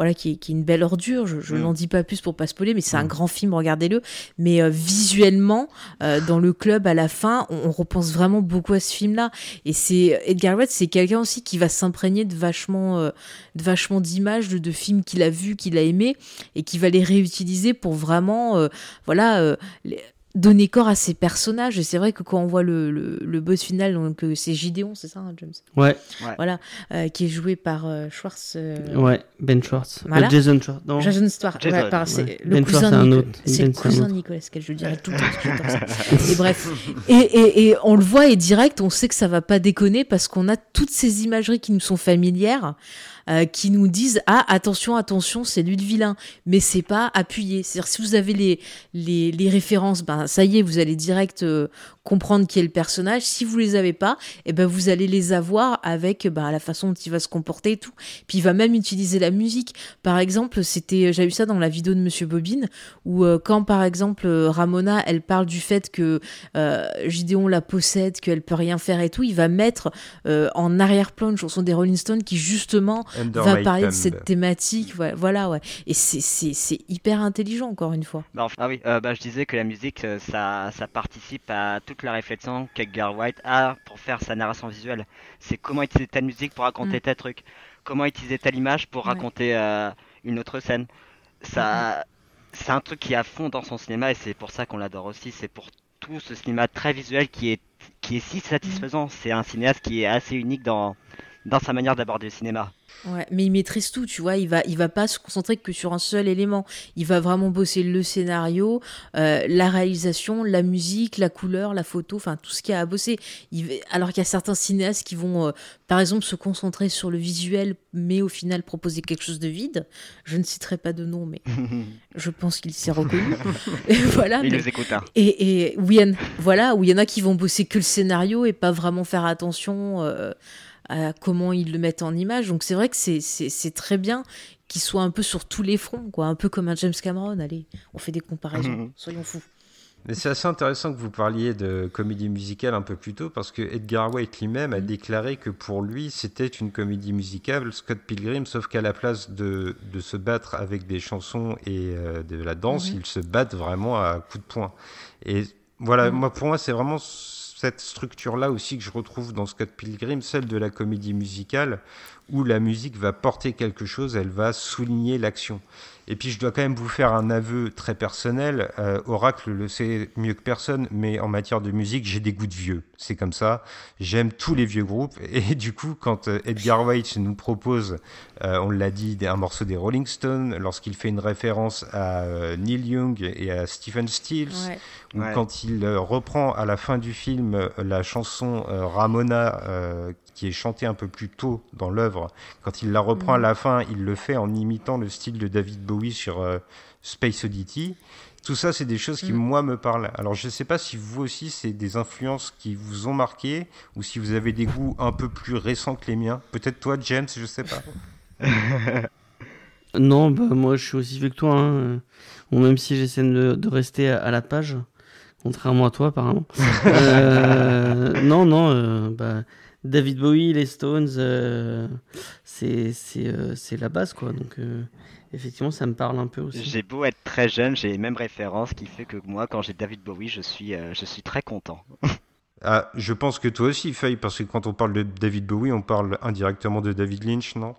Voilà, qui est, qui est une belle ordure. Je, je Mm. n'en dis pas plus pour pas spoiler, mais c'est un Mm. grand film, regardez-le. Mais euh, visuellement, euh, dans le club à la fin, on, on repense vraiment beaucoup à ce film-là. Et c'est Edgar Wright, c'est quelqu'un aussi qui va s'imprégner de vachement, euh, de vachement d'images, de, de films qu'il a vus, qu'il a aimés, et qui va les réutiliser pour vraiment, voilà. les- donner corps à ces personnages et c'est vrai que quand on voit le, le, le boss final donc euh, c'est Gideon c'est ça hein, James? Ouais, voilà euh, qui est joué par euh, Schwartz euh, ouais, Ben Schwartz. Voilà. Jason Schwartz. Non. Jason Jason, ouais, par- ouais. le Ben cousin Schwartz, c'est un de Nico- autre. C'est Ben, le cousin de Nicolas Cage, je le dirais tout le temps. Et bref, et, et, et on le voit et direct, on sait que ça va pas déconner parce qu'on a toutes ces imageries qui nous sont familières, euh, qui nous disent ah attention attention c'est lui le vilain, mais c'est pas appuyé. C'est-à-dire si vous avez les références, ben ça y est, vous allez direct euh, comprendre qui est le personnage. Si vous les avez pas, et ben vous allez les avoir avec ben, la façon dont il va se comporter et tout. Puis il va même utiliser la musique. Par exemple, c'était, j'ai eu ça dans la vidéo de Monsieur Bobine, où euh, quand par exemple euh, Ramona, elle parle du fait que euh, Gideon la possède, qu'elle peut rien faire et tout, il va mettre euh, en arrière-plan une chanson des Rolling Stones qui justement Under va parler de cette thématique. Voilà, ouais. Et c'est, hyper intelligent encore une fois. Bah, enfin, ah oui, euh, bah, je disais que la musique, ça, ça participe à toute la réflexion qu'Edgar White a pour faire sa narration visuelle. C'est comment utiliser telle musique pour raconter Mm. tel truc, comment utiliser telle image pour Ouais. raconter euh, une autre scène. Ça, c'est un truc qui est à fond dans son cinéma et c'est pour ça qu'on l'adore aussi. C'est pour tout ce cinéma très visuel qui est, qui est si satisfaisant. C'est un cinéaste qui est assez unique dans, dans sa manière d'aborder le cinéma. Ouais, mais il maîtrise tout, tu vois. Il va, il va pas se concentrer que sur un seul élément. Il va vraiment bosser le scénario, euh, la réalisation, la musique, la couleur, la photo, enfin tout ce qu'il y a à bosser. Il alors qu'il y a certains cinéastes qui vont, euh, par exemple, se concentrer sur le visuel, mais au final proposer quelque chose de vide. Je ne citerai pas de nom, mais je pense qu'il s'est reconnu. Et voilà. Il mais- nous écoute. hein. et, et où il y en- voilà, où il y en a qui vont bosser que le scénario et pas vraiment faire attention euh, à comment ils le mettent en image. Donc c'est vrai que c'est- très bien qu'il soit un peu sur tous les fronts, quoi. Un peu comme un James Cameron. Allez, on fait des comparaisons, soyons fous. Mais c'est assez intéressant que vous parliez de comédie musicale un peu plus tôt parce que Edgar Wright lui-même a Mm. déclaré que pour lui c'était une comédie musicale Scott Pilgrim sauf qu'à la place de, de se battre avec des chansons et euh, de la danse Mhm. ils se battent vraiment à coups de poing et voilà Mhm. moi pour moi c'est vraiment cette structure là aussi que je retrouve dans Scott Pilgrim celle de la comédie musicale où la musique va porter quelque chose, elle va souligner l'action. Et puis je dois quand même vous faire un aveu très personnel. Euh, Oracle le sait mieux que personne, mais en matière de musique, j'ai des goûts de vieux. C'est comme ça. J'aime tous les vieux groupes. Et du coup, quand euh, Edgar White nous propose, euh, on l'a dit, un morceau des Rolling Stones, lorsqu'il fait une référence à Neil Young et à Stephen Stills, ou quand il reprend à la fin du film la chanson Ramona qui est chantée un peu plus tôt dans l'œuvre, quand il la reprend à mm. la fin, il le fait en imitant le style de David Bowie sur euh, Space Oddity. Tout ça, c'est des choses qui, mm. moi, me parlent. Alors, je ne sais pas si vous aussi, c'est des influences qui vous ont marqué, ou si vous avez des goûts un peu plus récents que les miens. Peut-être toi, James, je ne sais pas. non, bah, moi, je suis aussi vieux que toi. Hein. même si j'essaie de, rester à, la page, contrairement à toi, apparemment. Euh, non, non, euh, bah, David Bowie, les Stones, c'est la base, quoi. Donc effectivement, ça me parle un peu aussi. J'ai beau être très jeune, j'ai les mêmes références qui fait que moi, quand j'ai David Bowie, je suis, euh, je suis très content. ah, je pense que toi aussi, Faye, parce que quand on parle de David Bowie, on parle indirectement de David Lynch, non?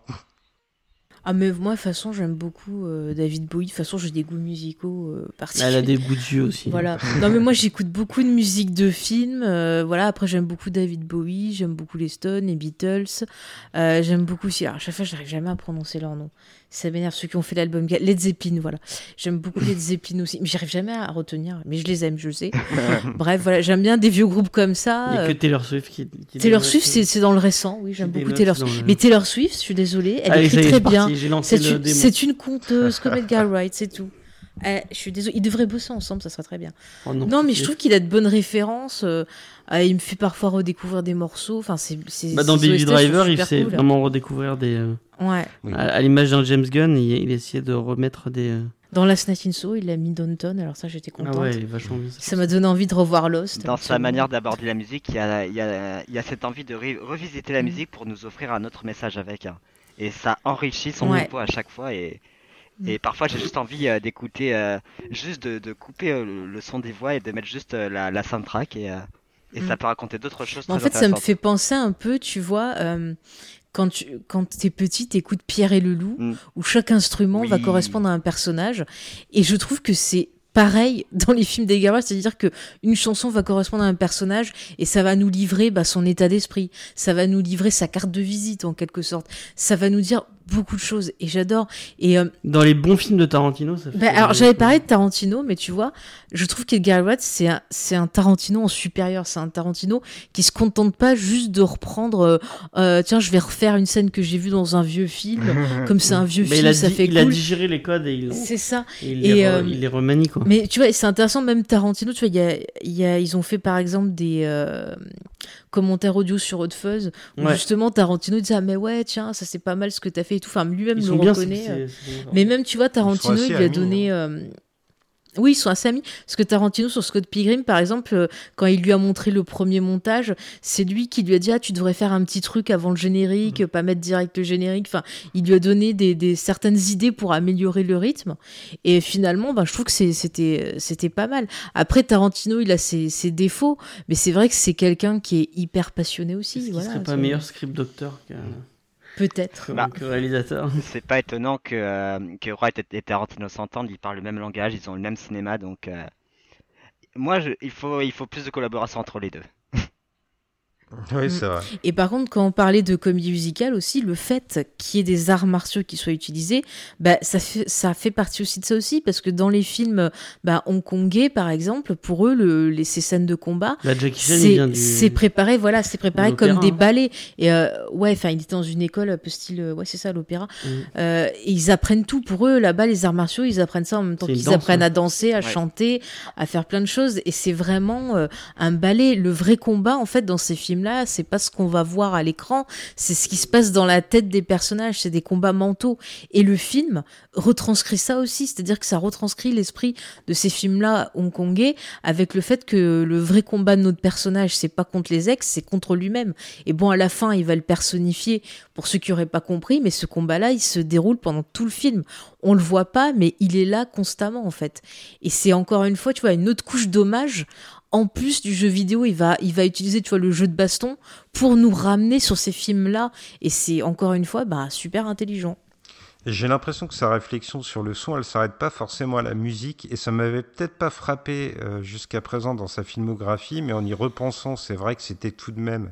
Ah mais moi de toute façon j'aime beaucoup euh, David Bowie. De toute façon j'ai des goûts musicaux euh, particuliers. Elle a des goûts de vieux aussi. Voilà. non mais moi j'écoute beaucoup de musique de film. voilà. Après j'aime beaucoup David Bowie. J'aime beaucoup les Stones, les Beatles. j'aime beaucoup aussi. Alors à chaque fois je n'arrive jamais à prononcer leur nom ça m'énerve ceux qui ont fait l'album Led Zeppelin voilà. J'aime beaucoup Led Zeppelin aussi mais j'arrive jamais à retenir mais je les aime je le sais. Bref voilà j'aime bien des vieux groupes comme ça il y a que Taylor Swift qui, Taylor Swift c'est dans le récent oui j'aime beaucoup Taylor Swift. mais Taylor Swift je suis désolée elle écrit très bien. c'est une, conteuse comme Edgar Wright c'est tout eh, je suis désolée, ils devraient bosser ensemble, ça serait très bien. Oh non, mais je trouve qu'il a de bonnes références. Euh, il me fait parfois redécouvrir des morceaux. Enfin, c'est, bah, dans Baby Driver, il fait vraiment redécouvrir des. Euh, ouais. À, l'image d'un James Gunn, il, il, essayait de remettre des. Euh, dans Last Night in Soho, il a mis Downton, alors ça j'étais contente. Ah ouais, vachement bien. Ça m'a donné envie de revoir Lost. Dans sa manière d'aborder la musique, il y a, il y a, il y a cette envie de revisiter la mm. musique pour nous offrir un autre message avec. Hein. Et ça enrichit son ouais. à chaque fois. Et. Et parfois j'ai juste envie euh, d'écouter, juste de, de couper le, son des voix et de mettre juste la, la soundtrack. Et, et ça mm. peut raconter d'autres choses. en fait, ça me fait penser un peu, tu vois, euh, quand tu quand t'es petit, t'écoutes Pierre et le loup, mm. où chaque instrument va correspondre à un personnage. Et je trouve que c'est pareil dans les films d'Edgar c'est-à-dire que une chanson va correspondre à un personnage et ça va nous livrer bah, son état d'esprit, ça va nous livrer sa carte de visite en quelque sorte, ça va nous dire beaucoup de choses et j'adore. Et euh, dans les bons films de Tarantino, ça fait bah, alors j'avais parlé de Tarantino, mais tu vois, je trouve qu'Edgar Wright c'est un c'est un Tarantino en supérieur, c'est un Tarantino qui se contente pas juste de reprendre. Euh, euh, tiens, je vais refaire une scène que j'ai vue dans un vieux film, comme c'est un vieux film, ça fait il a digéré les codes et il. C'est ça. Et il, les, il les remanie quoi. Mais tu vois, c'est intéressant même Tarantino, tu vois, il y a, y a, ils ont fait par exemple des commentaires audio sur Hot Fuzz où justement Tarantino disait ah mais ouais tiens ça c'est pas mal ce que t'as fait et tout enfin lui-même le reconnaît euh. mais même tu vois Tarantino il lui a donné hein. euh, oui, ils sont assez amis. Parce que Tarantino, sur Scott Pilgrim, par exemple, euh, quand il lui a montré le premier montage, c'est lui qui lui a dit Ah, tu devrais faire un petit truc avant le générique, mm. pas mettre direct le générique. Enfin, il lui a donné des, certaines idées pour améliorer le rythme. Et finalement, ben, je trouve que c'était, c'était pas mal. Après, Tarantino, il a ses, défauts, mais c'est vrai que c'est quelqu'un qui est hyper passionné aussi. Est-ce voilà, serait pas meilleur script docteur que. Peut-être. Bah, réalisateur. C'est pas étonnant que, euh, que Wright et Tarantino s'entendent, ils parlent le même langage, ils ont le même cinéma, donc euh, moi il, faut, il faut plus de collaboration entre les deux. Oui, c'est vrai. Et par contre, quand on parlait de comédie musicale aussi, le fait qu'il y ait des arts martiaux qui soient utilisés, bah, ça, fait, ça fait partie aussi de ça aussi, parce que dans les films bah, hongkongais, par exemple, pour eux, le, les, ces scènes de combat, bah, c'est préparé, voilà, c'est préparé comme des ballets. Et euh, ouais, enfin, il était dans une école un peu style, ouais, c'est ça, l'opéra. Mm. Euh, et ils apprennent tout pour eux, là-bas, les arts martiaux, ils apprennent ça en même temps qu'ils apprennent à danser, à chanter, à faire plein de choses. Et c'est vraiment euh, un ballet. Le vrai combat, en fait, dans ces films c'est pas ce qu'on va voir à l'écran, c'est ce qui se passe dans la tête des personnages, c'est des combats mentaux. Et le film retranscrit ça aussi, c'est-à-dire que ça retranscrit l'esprit de ces films-là hongkongais avec le fait que le vrai combat de notre personnage, c'est pas contre les ex, c'est contre lui-même. Et bon, à la fin, il va le personnifier pour ceux qui auraient pas compris, mais ce combat-là, il se déroule pendant tout le film. On le voit pas, mais il est là constamment, en fait. Et c'est encore une fois, tu vois, une autre couche d'hommage en plus du jeu vidéo, il va, il va utiliser, tu vois, le jeu de baston pour nous ramener sur ces films-là. Et c'est encore une fois, bah, super intelligent. J'ai l'impression que sa réflexion sur le son, elle s'arrête pas forcément à la musique, et ça m'avait peut-être pas frappé euh, jusqu'à présent dans sa filmographie, mais en y repensant, c'est vrai que c'était tout de même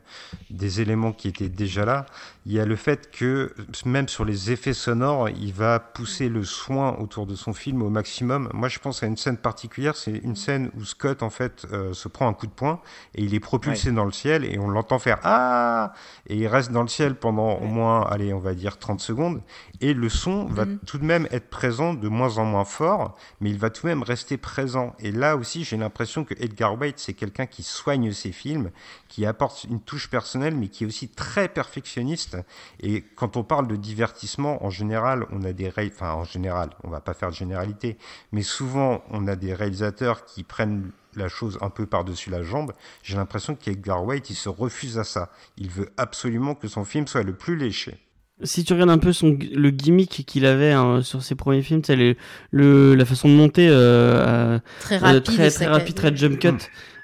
des éléments qui étaient déjà là. Il y a le fait que même sur les effets sonores, il va pousser le soin autour de son film au maximum. Moi, je pense à une scène particulière, c'est une scène où Scott en fait euh, se prend un coup de poing et il est propulsé dans le ciel et on l'entend faire ah et il reste dans le ciel pendant au moins, allez, on va dire 30 secondes et le son va Mhm. tout de même être présent de moins en moins fort, mais il va tout de même rester présent. Et là aussi, j'ai l'impression que Edgar Wright, c'est quelqu'un qui soigne ses films, qui apporte une touche personnelle, mais qui est aussi très perfectionniste. Et quand on parle de divertissement, en général, on a des ré... enfin en général, on va pas faire de généralité, mais souvent on a des réalisateurs qui prennent la chose un peu par-dessus la jambe. J'ai l'impression qu'Edgar Wright, il se refuse à ça. Il veut absolument que son film soit le plus léché. Si tu regardes un peu son, le gimmick qu'il avait hein, sur ses premiers films, c'est le, le, la façon de monter euh, à- Très euh, rapide. très, très rapide, très jump cut.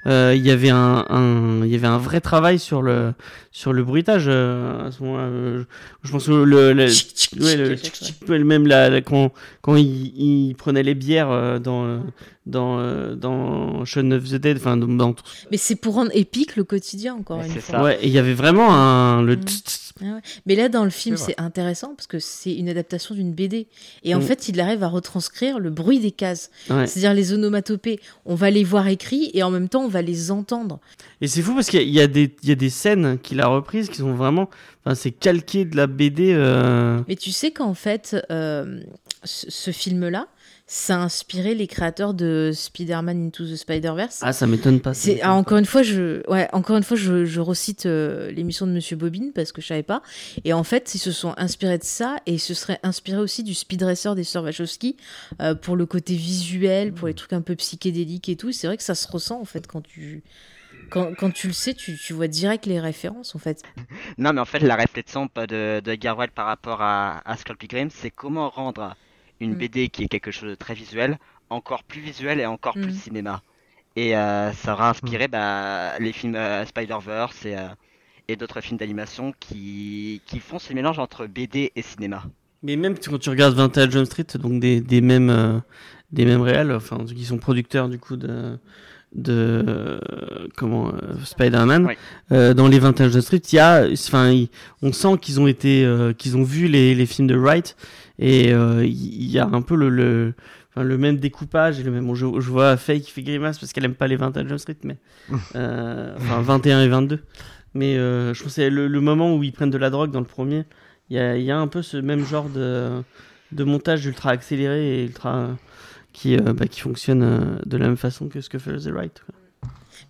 Euh, Il y avait un, un, il y avait un vrai travail sur le, sur le bruitage euh, à ce moment-là. Euh, je, pense que le, le, ouais, le même la, la- quand, quand il, il prenait les bières euh, dans, euh, dans, euh, dans Shaun of the Dead, enfin, dans, dans tout- Mais c'est pour rendre épique le quotidien, encore Mais une fois. ça. ouais, et il y avait vraiment un, le Mm. tss, tss, Mais là, dans le film, C'est intéressant parce que c'est une adaptation d'une BD. Et en Mm. fait, il arrive à retranscrire le bruit des cases. ouais. C'est-à-dire les onomatopées. On va les voir écrits et en même temps, on va les entendre. Et c'est fou parce qu'il y y, a des- il y a des scènes qu'il a reprises qui sont vraiment. Enfin, c'est calqué de la BD. euh, Mais tu sais qu'en fait, euh, ce, film-là, ça a inspiré les créateurs de Spider-Man Into the Spider-Verse. Ah, ça m'étonne pas. C'est ah, encore une fois, je ouais, encore une fois, je, je recite euh, l'émission de Monsieur Bobine parce que je savais pas. Et en fait, ils se sont inspirés de ça et ils se seraient inspirés aussi du Speed Racer des sœurs Wachowski euh, pour le côté visuel, pour les trucs un peu psychédéliques et tout. C'est vrai que ça se ressent en fait quand tu quand, quand tu le sais, tu, tu vois direct les références en fait. Non, mais en fait, la réflexion de, de Wright par rapport à, à Skull Pilgrim, c'est comment rendre une Mm. BD qui est quelque chose de très visuel encore plus visuel et encore Mm. plus cinéma. Et euh, ça aura inspiré bah, les films euh, Spider-Verse et, euh, et d'autres films d'animation qui, qui font ce mélange entre BD et cinéma. Mais même quand tu regardes 21 Jump Street, donc des, des mêmes euh, des mêmes réels, enfin qui sont producteurs du coup de de comment euh, Spider-Man. Oui. Euh, dans les 21 Jump Street, il y a, enfin, on sent qu'ils ont été, euh, qu'ils ont vu les, les films de Wright et euh, il y a un peu le, le même découpage et le même. bon, je, je vois Faye qui fait grimace parce qu'elle aime pas les 21 Jump Street, mais. enfin, 21 et 22. Mais je trouve que c'est le, le moment où ils prennent de la drogue dans le premier. Il y a, y a un peu ce même genre de, de montage ultra accéléré et ultra. Qui, euh, bah, qui fonctionne euh, de la même façon que ce que fait The Right. quoi.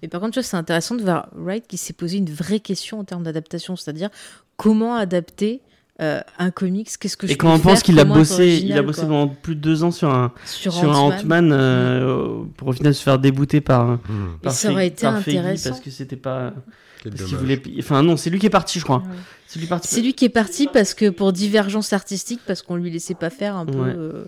Mais par contre, tu vois, c'est intéressant de voir Wright qui s'est posé une vraie question en termes d'adaptation, c'est-à-dire comment adapter euh, un comics, qu'est-ce que je Et quand on pense qu'il a bossé, il a bossé quoi. pendant plus de deux ans sur un, sur, sur un Ant-Man. Euh, pour au final se faire débouter par. Hmm, par ça aurait été par intéressant. Parce que c'était pas. Parce qu'il voulait. Enfin, non, c'est lui qui est parti, je crois. Ouais. C'est lui parti. C'est lui qui est parti parce que pour divergence artistique, parce qu'on lui laissait pas faire un peu Ouais. euh,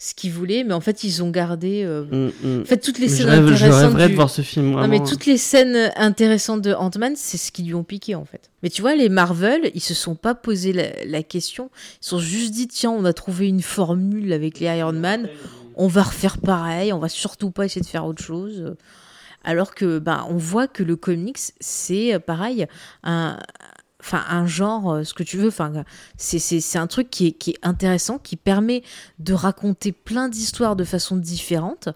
ce qu'il voulait, mais en fait ils ont gardé. euh, Mm, mm. En fait, toutes les scènes je, rêve- je intéressantes. rêverais du- de voir ce film. Non, mais toutes les scènes intéressantes de Ant-Man, c'est ce qui lui ont piqué en fait. Mais tu vois, les Marvel, ils se sont pas posé la, la question. Ils se sont juste dit tiens, on a trouvé une formule avec les Iron Man, on va refaire pareil, on va surtout pas essayer de faire autre chose. Alors que, bah, on voit que le comics, c'est euh, pareil, un, enfin, un genre, euh, ce que tu veux, enfin, c'est, c'est, c'est un truc qui est, qui est intéressant, qui permet de raconter plein d'histoires de façon différente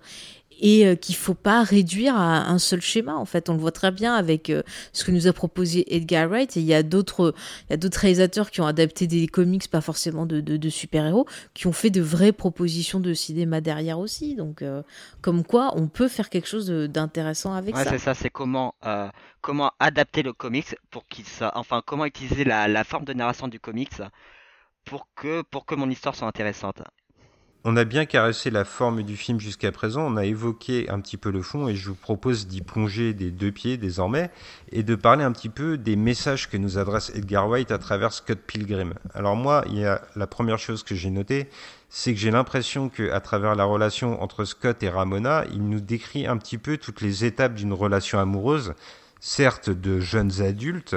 et euh, qu'il faut pas réduire à un seul schéma en fait. On le voit très bien avec euh, ce que nous a proposé Edgar Wright et il y a d'autres réalisateurs qui ont adapté des comics pas forcément de, de, de super-héros qui ont fait de vraies propositions de cinéma derrière aussi. Donc euh, comme quoi on peut faire quelque chose d'intéressant avec Ouais, ça. c'est ça, c'est comment, euh, comment adapter le comics pour qu'il soit, enfin, comment utiliser la, la forme de narration du comics pour que, pour que mon histoire soit intéressante. On a bien caressé la forme du film jusqu'à présent, on a évoqué un petit peu le fond et je vous propose d'y plonger des deux pieds désormais et de parler un petit peu des messages que nous adresse Edgar White à travers Scott Pilgrim. Alors moi, il y a la première chose que j'ai notée, c'est que j'ai l'impression qu'à travers la relation entre Scott et Ramona, il nous décrit un petit peu toutes les étapes d'une relation amoureuse, certes de jeunes adultes,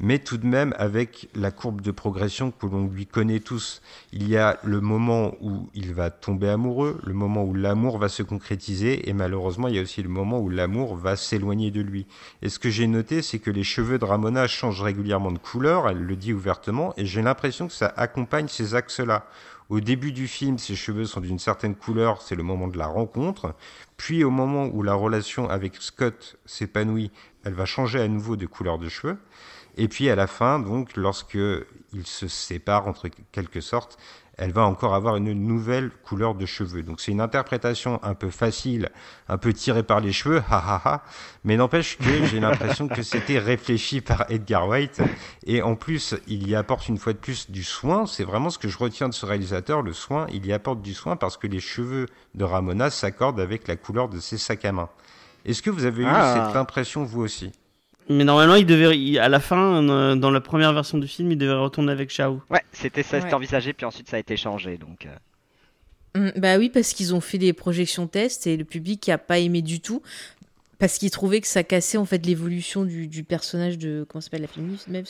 mais tout de même avec la courbe de progression que l'on lui connaît tous. Il y a le moment où il va tomber amoureux, le moment où l'amour va se concrétiser, et malheureusement, il y a aussi le moment où l'amour va s'éloigner de lui. Et ce que j'ai noté, c'est que les cheveux de Ramona changent régulièrement de couleur, elle le dit ouvertement, et j'ai l'impression que ça accompagne ces axes-là. Au début du film, ses cheveux sont d'une certaine couleur, c'est le moment de la rencontre. Puis au moment où la relation avec Scott s'épanouit, elle va changer à nouveau de couleur de cheveux. Et puis à la fin, donc, lorsque ils se séparent entre quelque sorte, elle va encore avoir une nouvelle couleur de cheveux. Donc c'est une interprétation un peu facile, un peu tirée par les cheveux, ha ha ha, mais n'empêche que j'ai l'impression que c'était réfléchi par Edgar White, et en plus il y apporte une fois de plus du soin, c'est vraiment ce que je retiens de ce réalisateur, le soin, il y apporte du soin parce que les cheveux de Ramona s'accordent avec la couleur de ses sacs à main. Est-ce que vous avez eu Ah. cette impression vous aussi? Mais normalement, il devait, il- à la fin, euh, dans la première version du film, il devait retourner avec Shao. Ouais, c'était ça, c'était Ouais. envisagé, puis ensuite ça a été changé. Donc, euh, Mm, Bah oui, parce qu'ils ont fait des projections tests et le public a pas aimé du tout. Parce qu'ils trouvaient que ça cassait en fait l'évolution du, du personnage de. Comment s'appelle la féminine même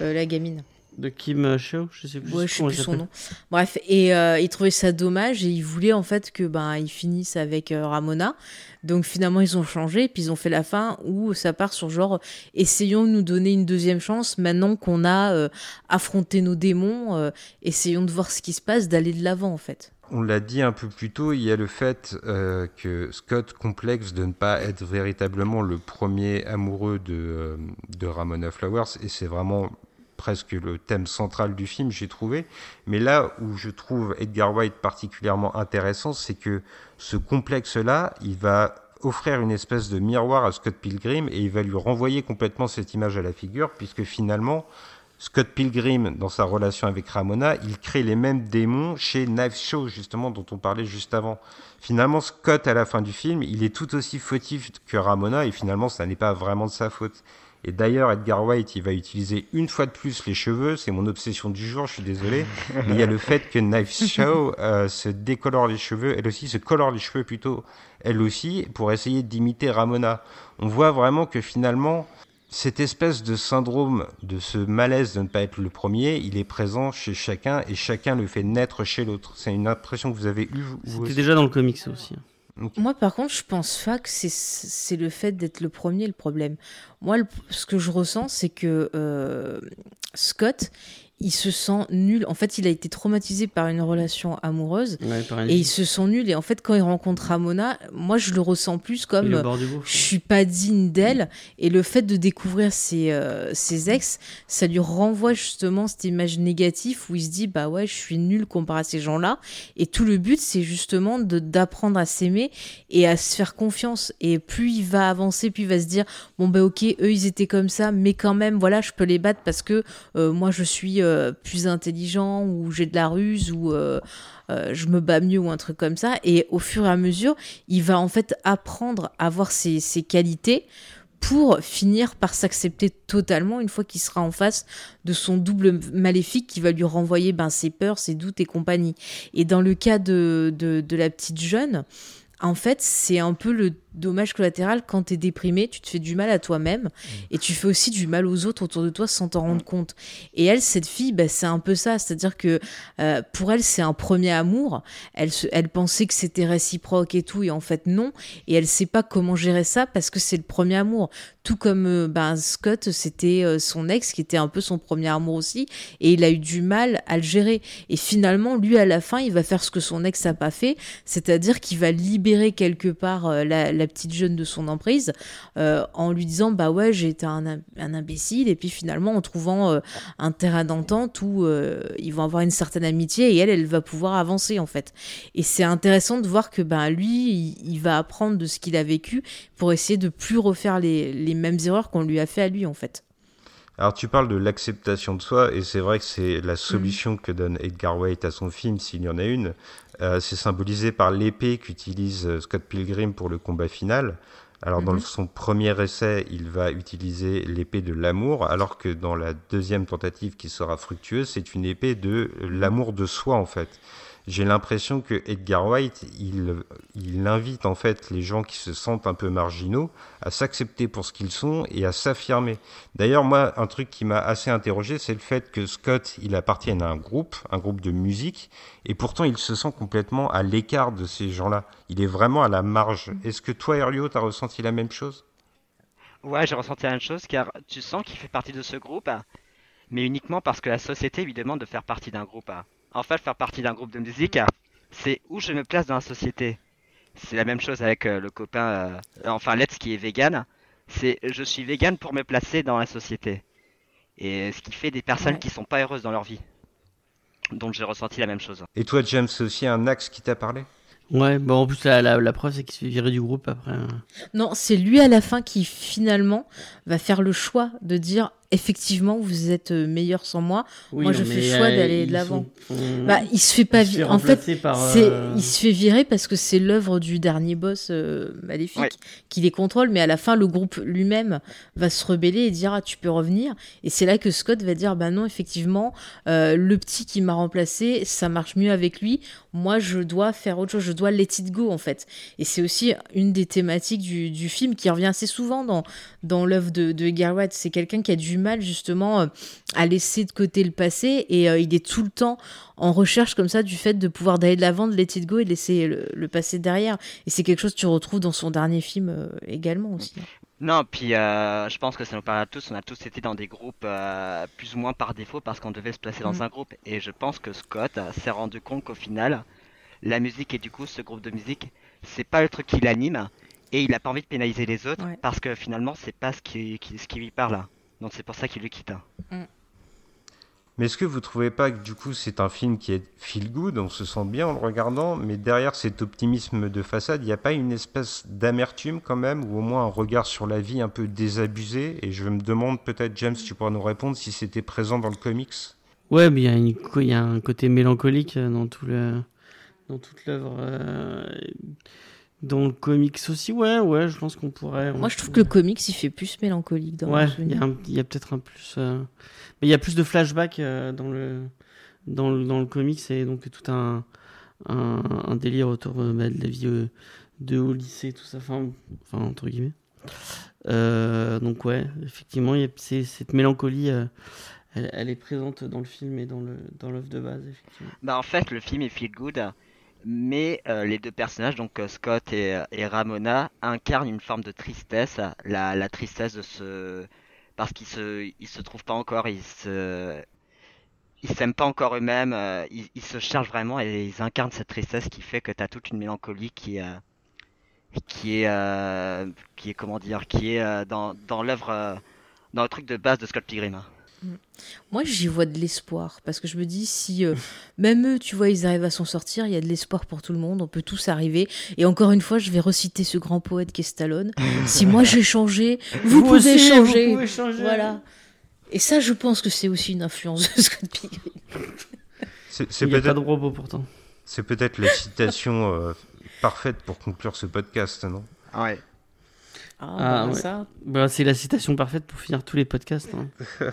Euh, La gamine. De Kim Shao, je sais plus, Ouais, je sais plus son nom. Bref, et euh, ils trouvaient ça dommage et ils voulaient en fait que ben ils finissent avec euh, Ramona. Donc finalement ils ont changé et puis ils ont fait la fin où ça part sur genre essayons de nous donner une deuxième chance maintenant qu'on a euh, affronté nos démons, euh, essayons de voir ce qui se passe, d'aller de l'avant en fait. On l'a dit un peu plus tôt, il y a le fait euh, que Scott complexe de ne pas être véritablement le premier amoureux de, de Ramona Flowers, et c'est vraiment presque le thème central du film, j'ai trouvé. Mais là où je trouve Edgar White particulièrement intéressant, c'est que ce complexe-là, il va offrir une espèce de miroir à Scott Pilgrim et il va lui renvoyer complètement cette image à la figure, puisque finalement, Scott Pilgrim, dans sa relation avec Ramona, il crée les mêmes démons chez Knife Show, justement, dont on parlait juste avant. Finalement, Scott, à la fin du film, il est tout aussi fautif que Ramona, et finalement, ça n'est pas vraiment de sa faute. Et d'ailleurs, Edgar White, il va utiliser une fois de plus les cheveux, c'est mon obsession du jour, je suis désolé, mais il y a le fait que Knife Show euh, se décolore les cheveux, elle aussi se colore les cheveux plutôt, elle aussi, pour essayer d'imiter Ramona. On voit vraiment que finalement, cette espèce de syndrome, de ce malaise de ne pas être le premier, il est présent chez chacun et chacun le fait naître chez l'autre. C'est une impression que vous avez eue, vous C'était déjà dans le comics aussi. Moi, par contre, je pense pas que c'est- le fait d'être le premier le problème. Moi, ce que je ressens, c'est que euh, Scott, il se sent nul. En fait, il a été traumatisé par une relation amoureuse Ouais, et il se sent nul. Et en fait, quand il rencontre Ramona, moi, je le ressens plus comme gouffre. je suis pas digne d'elle. Et le fait de découvrir ses, euh, ses ex, ça lui renvoie justement cette image négative où il se dit bah ouais, je suis nul comparé à ces gens-là. Et tout le but, c'est justement de d'apprendre à s'aimer et à se faire confiance. Et plus il va avancer, plus il va se dire bon bah ok, eux ils étaient comme ça, mais quand même voilà, je peux les battre parce que euh, moi je suis euh, plus intelligent ou j'ai de la ruse ou euh, euh, je me bats mieux ou un truc comme ça. Et au fur et à mesure, il va en fait apprendre à voir ses, ses qualités pour finir par s'accepter totalement une fois qu'il sera en face de son double maléfique qui va lui renvoyer ben, ses peurs, ses doutes et compagnie. Et dans le cas de, de la petite jeune, en fait, c'est un peu le dommage collatéral quand t'es déprimé, tu te fais du mal à toi-même et tu fais aussi du mal aux autres autour de toi sans t'en rendre compte. Et elle, cette fille, bah, c'est un peu ça, c'est-à-dire que euh, pour elle, c'est un premier amour. Elle, se, elle pensait que c'était réciproque et tout, et en fait non. Et elle sait pas comment gérer ça parce que c'est le premier amour. Tout comme euh, ben, Scott, c'était euh, son ex qui était un peu son premier amour aussi, et il a eu du mal à le gérer. Et finalement, lui, à la fin, il va faire ce que son ex a pas fait, c'est-à-dire qu'il va libérer quelque part euh, la, la petite jeune de son emprise euh, en lui disant bah ouais un, un imbécile. Et puis finalement en trouvant euh, un terrain d'entente où euh, ils vont avoir une certaine amitié et elle elle va pouvoir avancer en fait. Et c'est intéressant de voir que ben lui il, il va apprendre de ce qu'il a vécu pour essayer de plus refaire les, les mêmes erreurs qu'on lui a fait à lui en fait Alors tu parles de l'acceptation de soi et c'est vrai que c'est la solution que donne Edgar Wright à son film s'il y en a une. Euh, c'est symbolisé par l'épée qu'utilise euh, Scott Pilgrim pour le combat final. Alors dans Mhm. son premier essai, il va utiliser l'épée de l'amour, alors que dans la deuxième tentative qui sera fructueuse, c'est une épée de l'amour de soi en fait. J'ai l'impression que Edgar Wright, il, il invite en fait les gens qui se sentent un peu marginaux à s'accepter pour ce qu'ils sont et à s'affirmer. D'ailleurs, moi, un truc qui m'a assez interrogé, c'est le fait que Scott, il appartienne à un groupe, un groupe de musique, et pourtant il se sent complètement à l'écart de ces gens-là. Il est vraiment à la marge. Est-ce que toi, Herlio, t'as ressenti la même chose? Ouais, j'ai ressenti la même chose car tu sens qu'il fait partie de ce groupe, ah, mais uniquement parce que la société lui demande de faire partie d'un groupe. En fait, faire partie d'un groupe de musique, c'est où je me place dans la société. C'est la même chose avec euh, le copain, euh, enfin Let's qui est vegan. C'est je suis vegan pour me placer dans la société. Et ce qui fait des personnes qui sont pas heureuses dans leur vie. Donc j'ai ressenti la même chose. Et toi, James, c'est aussi un axe qui t'a parlé? Ouais, bon, en plus, la, la, la preuve, c'est qu'il se fait virer du groupe après. hein. Non, c'est lui à la fin qui finalement va faire le choix de dire effectivement vous êtes euh, meilleur sans moi. Moi, je fais le choix euh, d'aller de l'avant. sont- Bah, il se fait pas virer. En fait, c'est euh, il se fait virer parce que c'est l'œuvre du dernier boss euh, maléfique Ouais. qui les contrôle, mais à la fin le groupe lui-même va se rebeller et dire ah tu peux revenir. Et c'est là que Scott va dire bah non effectivement euh, le petit qui m'a remplacé ça marche mieux avec lui. Moi je dois faire autre chose, je dois let it go en fait. Et c'est aussi une des thématiques du, du film qui revient assez souvent dans dans l'œuvre de, de. C'est quelqu'un qui a du mal justement euh, à laisser de côté le passé et euh, il est tout le temps en recherche comme ça du fait de pouvoir d'aller de l'avant, de let it go et de laisser le, le passé derrière. Et c'est quelque chose que tu retrouves dans son dernier film euh, également aussi. Non, puis euh, je pense que ça nous parle à tous. On a tous été dans des groupes euh, plus ou moins par défaut parce qu'on devait se placer dans Mm. un groupe. Et je pense que Scott euh, s'est rendu compte qu'au final, la musique et du coup ce groupe de musique, c'est pas le truc qui l'anime. Et il a pas envie de pénaliser les autres Ouais. parce que finalement c'est pas ce qui, qui- ce qui lui parle. Donc c'est pour ça qu'il le quitte. Mais est-ce que vous trouvez pas que du coup c'est un film qui est feel good, on se sent bien en le regardant, mais derrière cet optimisme de façade, il n'y a pas une espèce d'amertume quand même, ou au moins un regard sur la vie un peu désabusé? Et je me demande peut-être, James, tu pourras nous répondre si c'était présent dans le comics. Ouais, mais il y, a une co- il y a un côté mélancolique euh, dans tout le, dans toute l'œuvre. euh, Dans le comics aussi, ouais, ouais, je pense qu'on pourrait. Moi je trouve que le comics il fait plus mélancolique dans Ouais, il y a, peut-être un plus. euh, Mais il y a plus de flashbacks euh, dans le dans le dans le comics et donc tout un un, un délire autour euh, bah, de la vie euh, de au lycée, tout ça, enfin, enfin entre guillemets. Euh, donc ouais, effectivement, il y a c'est- cette mélancolie, euh, elle, elle est présente dans le film et dans le dans l'œuvre de base, effectivement. Bah en fait le film est feel good, mais euh, les deux personnages, donc euh, Scott et, et Ramona, incarnent une forme de tristesse, la, la tristesse de ce... parce qu'ils se, ils se trouvent pas encore, ils se... Ils s'aiment pas encore eux-mêmes, euh, ils, ils se cherchent vraiment et ils incarnent cette tristesse qui fait que t'as toute une mélancolie qui, euh, qui est, euh, qui est comment dire, qui est euh, dans, dans l'œuvre, euh, dans le truc de base de Scott Pilgrim. Moi j'y vois de l'espoir parce que je me dis si euh, même eux tu vois ils arrivent à s'en sortir, il y a de l'espoir pour tout le monde, on peut tous arriver. Et encore une fois je vais reciter ce grand poète qu'est Stallone. si moi j'ai changé, vous, pouvez aussi, changer. vous pouvez changer. Voilà. Et ça, je pense que c'est aussi une influence de Scott Pilgrim. C'est a pas peut-être de robot pourtant. c'est peut-être la citation euh, parfaite pour conclure ce podcast, non? Ouais. Ah, Ah, bah, ouais. ça. Bah, c'est la citation parfaite pour finir tous les podcasts. hein.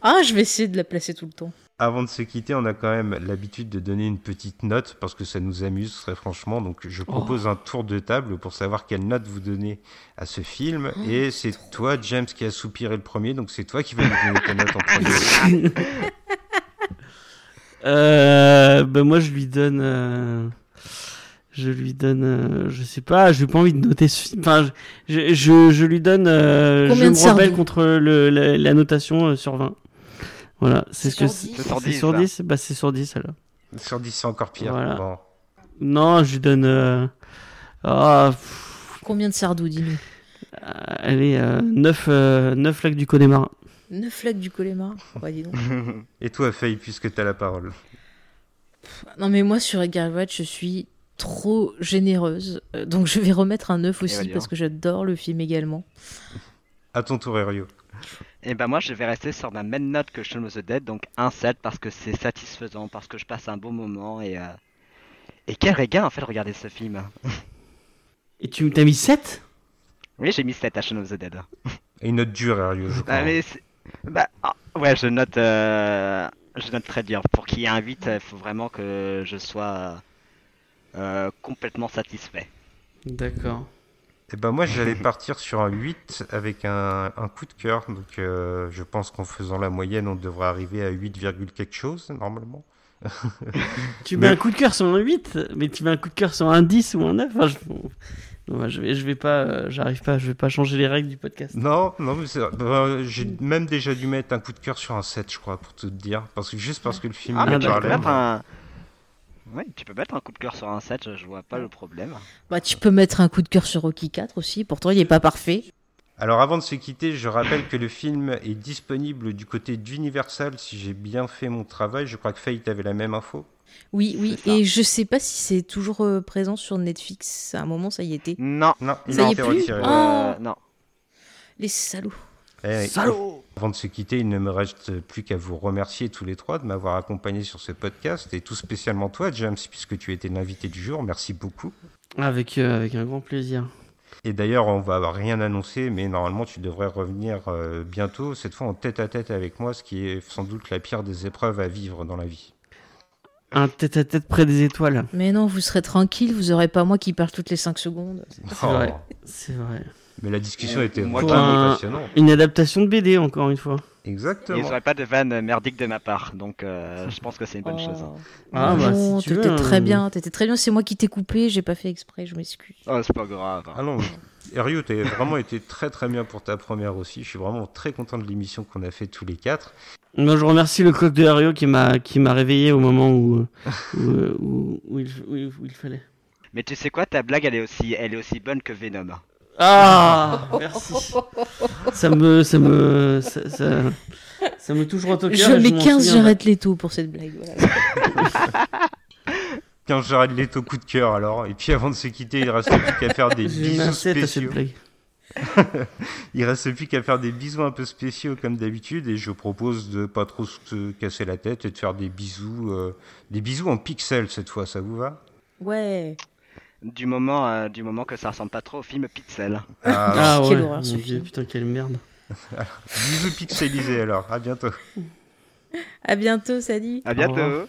Ah, je vais essayer de la placer tout le temps. Avant de se quitter, on a quand même l'habitude de donner une petite note parce que ça nous amuse très franchement. Donc je propose un tour de table pour savoir quelle note vous donnez à ce film. Et c'est toi, James, qui a soupiré le premier. Donc c'est toi qui vas nous donner ta note en premier. Euh, bah, moi, je lui donne. euh, Je lui donne. euh, Je sais pas, j'ai pas envie de noter ce film. Enfin, je, je, je lui donne. euh, Combien je de me rebelle sardou contre le, la, la notation euh, sur 20. Voilà, c'est ce que Sur c'est. 10. C'est sur C'est 10, sur là. 10 Bah, c'est sur 10 alors. Sur 10, c'est encore pire. Voilà. Bon. Non, je lui donne. euh, ah, Combien de sardou, dis-nous euh, allez, euh, 9, euh, 9 lacs du Connemara. 9 flaques du Colémar Ouais, dis donc. Et toi, Faye, puisque tu as la parole. Non, mais moi, sur Edgar Wright, je suis trop généreuse. Euh, Donc, je vais remettre un 9 aussi Eh parce donc. que j'adore le film également. À ton tour, Erio. Et ben moi je vais rester sur ma même note que Shaun of the Dead, donc un 7 parce que c'est satisfaisant, parce que je passe un bon moment et... euh, Et quel régal en fait de regarder ce film. Et tu t'as mis 7 Oui j'ai mis 7 à Shaun of the Dead. Et une note dure, Erio, je crois. Ah, mais c'est- bah, ah, ouais, je note, euh, je note très dur. Pour qu'il y ait un 8, il faut vraiment que je sois euh, complètement satisfait. D'accord. Eh ben moi j'allais partir sur un 8 avec un, un coup de cœur. Donc euh, je pense qu'en faisant la moyenne, on devrait arriver à 8, virgule quelque chose normalement. Tu Mais- mets un coup de cœur sur un 8, mais tu mets un coup de cœur sur un 10 ou un 9. Enfin, je... Non, je vais, je vais pas, euh, j'arrive pas, je vais pas changer les règles du podcast. Non, non, mais bah, j'ai même déjà dû mettre un coup de cœur sur un 7, je crois, pour tout te dire. Parce que juste parce que le film Ah, me parlait. mettre un... Ouais, tu peux mettre un coup de cœur sur un 7, je, vois pas le problème. Bah, tu peux mettre un coup de cœur sur Rocky 4 aussi. Pourtant, il est pas parfait. Alors avant de se quitter, je rappelle que le film est disponible du côté d'Universal si j'ai bien fait mon travail. Je crois que Fate avait la même info. Oui, oui. Et je sais pas si c'est toujours euh, présent sur Netflix. À un moment, ça y était. Non. Non, il Ça a y est été plus retiré. Ah. Euh, non. Les salauds. Eh, Salaud Avant de se quitter, il ne me reste plus qu'à vous remercier tous les trois de m'avoir accompagné sur ce podcast et tout spécialement toi, James, puisque tu étais l'invité du jour. Merci beaucoup. Avec, euh, avec un grand plaisir. Et d'ailleurs, on va rien annoncer, mais normalement, tu devrais revenir euh, bientôt, cette fois en tête à tête avec moi, ce qui est sans doute la pire des épreuves à vivre dans la vie. Un tête à tête près des étoiles. Mais non, vous serez tranquille. Vous aurez pas moi qui parle toutes les 5 secondes. C'est vrai. C'est vrai. Mais la discussion était vraiment passionnante. Une adaptation de BD, encore une fois. Ils Exactement. n'auraient pas de vanne merdique de ma part, donc euh, je pense que c'est une bonne chose. Oh. Ah, bah, non, si tu veux, t'étais hein. très bien. T'étais très bien. C'est moi qui t'ai coupé. J'ai pas fait exprès. Je m'excuse. Oh, c'est pas grave. Ah non, Erio, t'as vraiment été très très bien pour ta première aussi. Je suis vraiment très content de l'émission qu'on a fait tous les quatre. Moi, je remercie le coq de Hario qui m'a qui m'a réveillé au moment où où, où, où il, où il- où il fallait. Mais tu sais quoi, ta blague elle est aussi, elle est aussi bonne que Venom. Ah, merci. Ça me ça me ça, ça, ça me touche droit au cœur. Je et mets m'en 15 souviendrai. j'arrête les taux pour cette blague. voilà. Quand j'arrête les taux coup de cœur alors. Et puis avant de se quitter, il reste plus qu'à faire des bisous 7 à cette spéciaux. blague. Il reste plus qu'à faire des bisous un peu spéciaux comme d'habitude et je propose de pas trop se casser la tête et de faire des bisous, euh, des bisous en pixels cette fois. Ça vous va? Ouais. Du moment, euh, du moment que ça ressemble pas trop au film Pixel. Ah, Ah Quelle ouais. horreur, ce film. putain quelle merde. Bisous pixelisés alors. À bientôt. À bientôt, salut. À bientôt.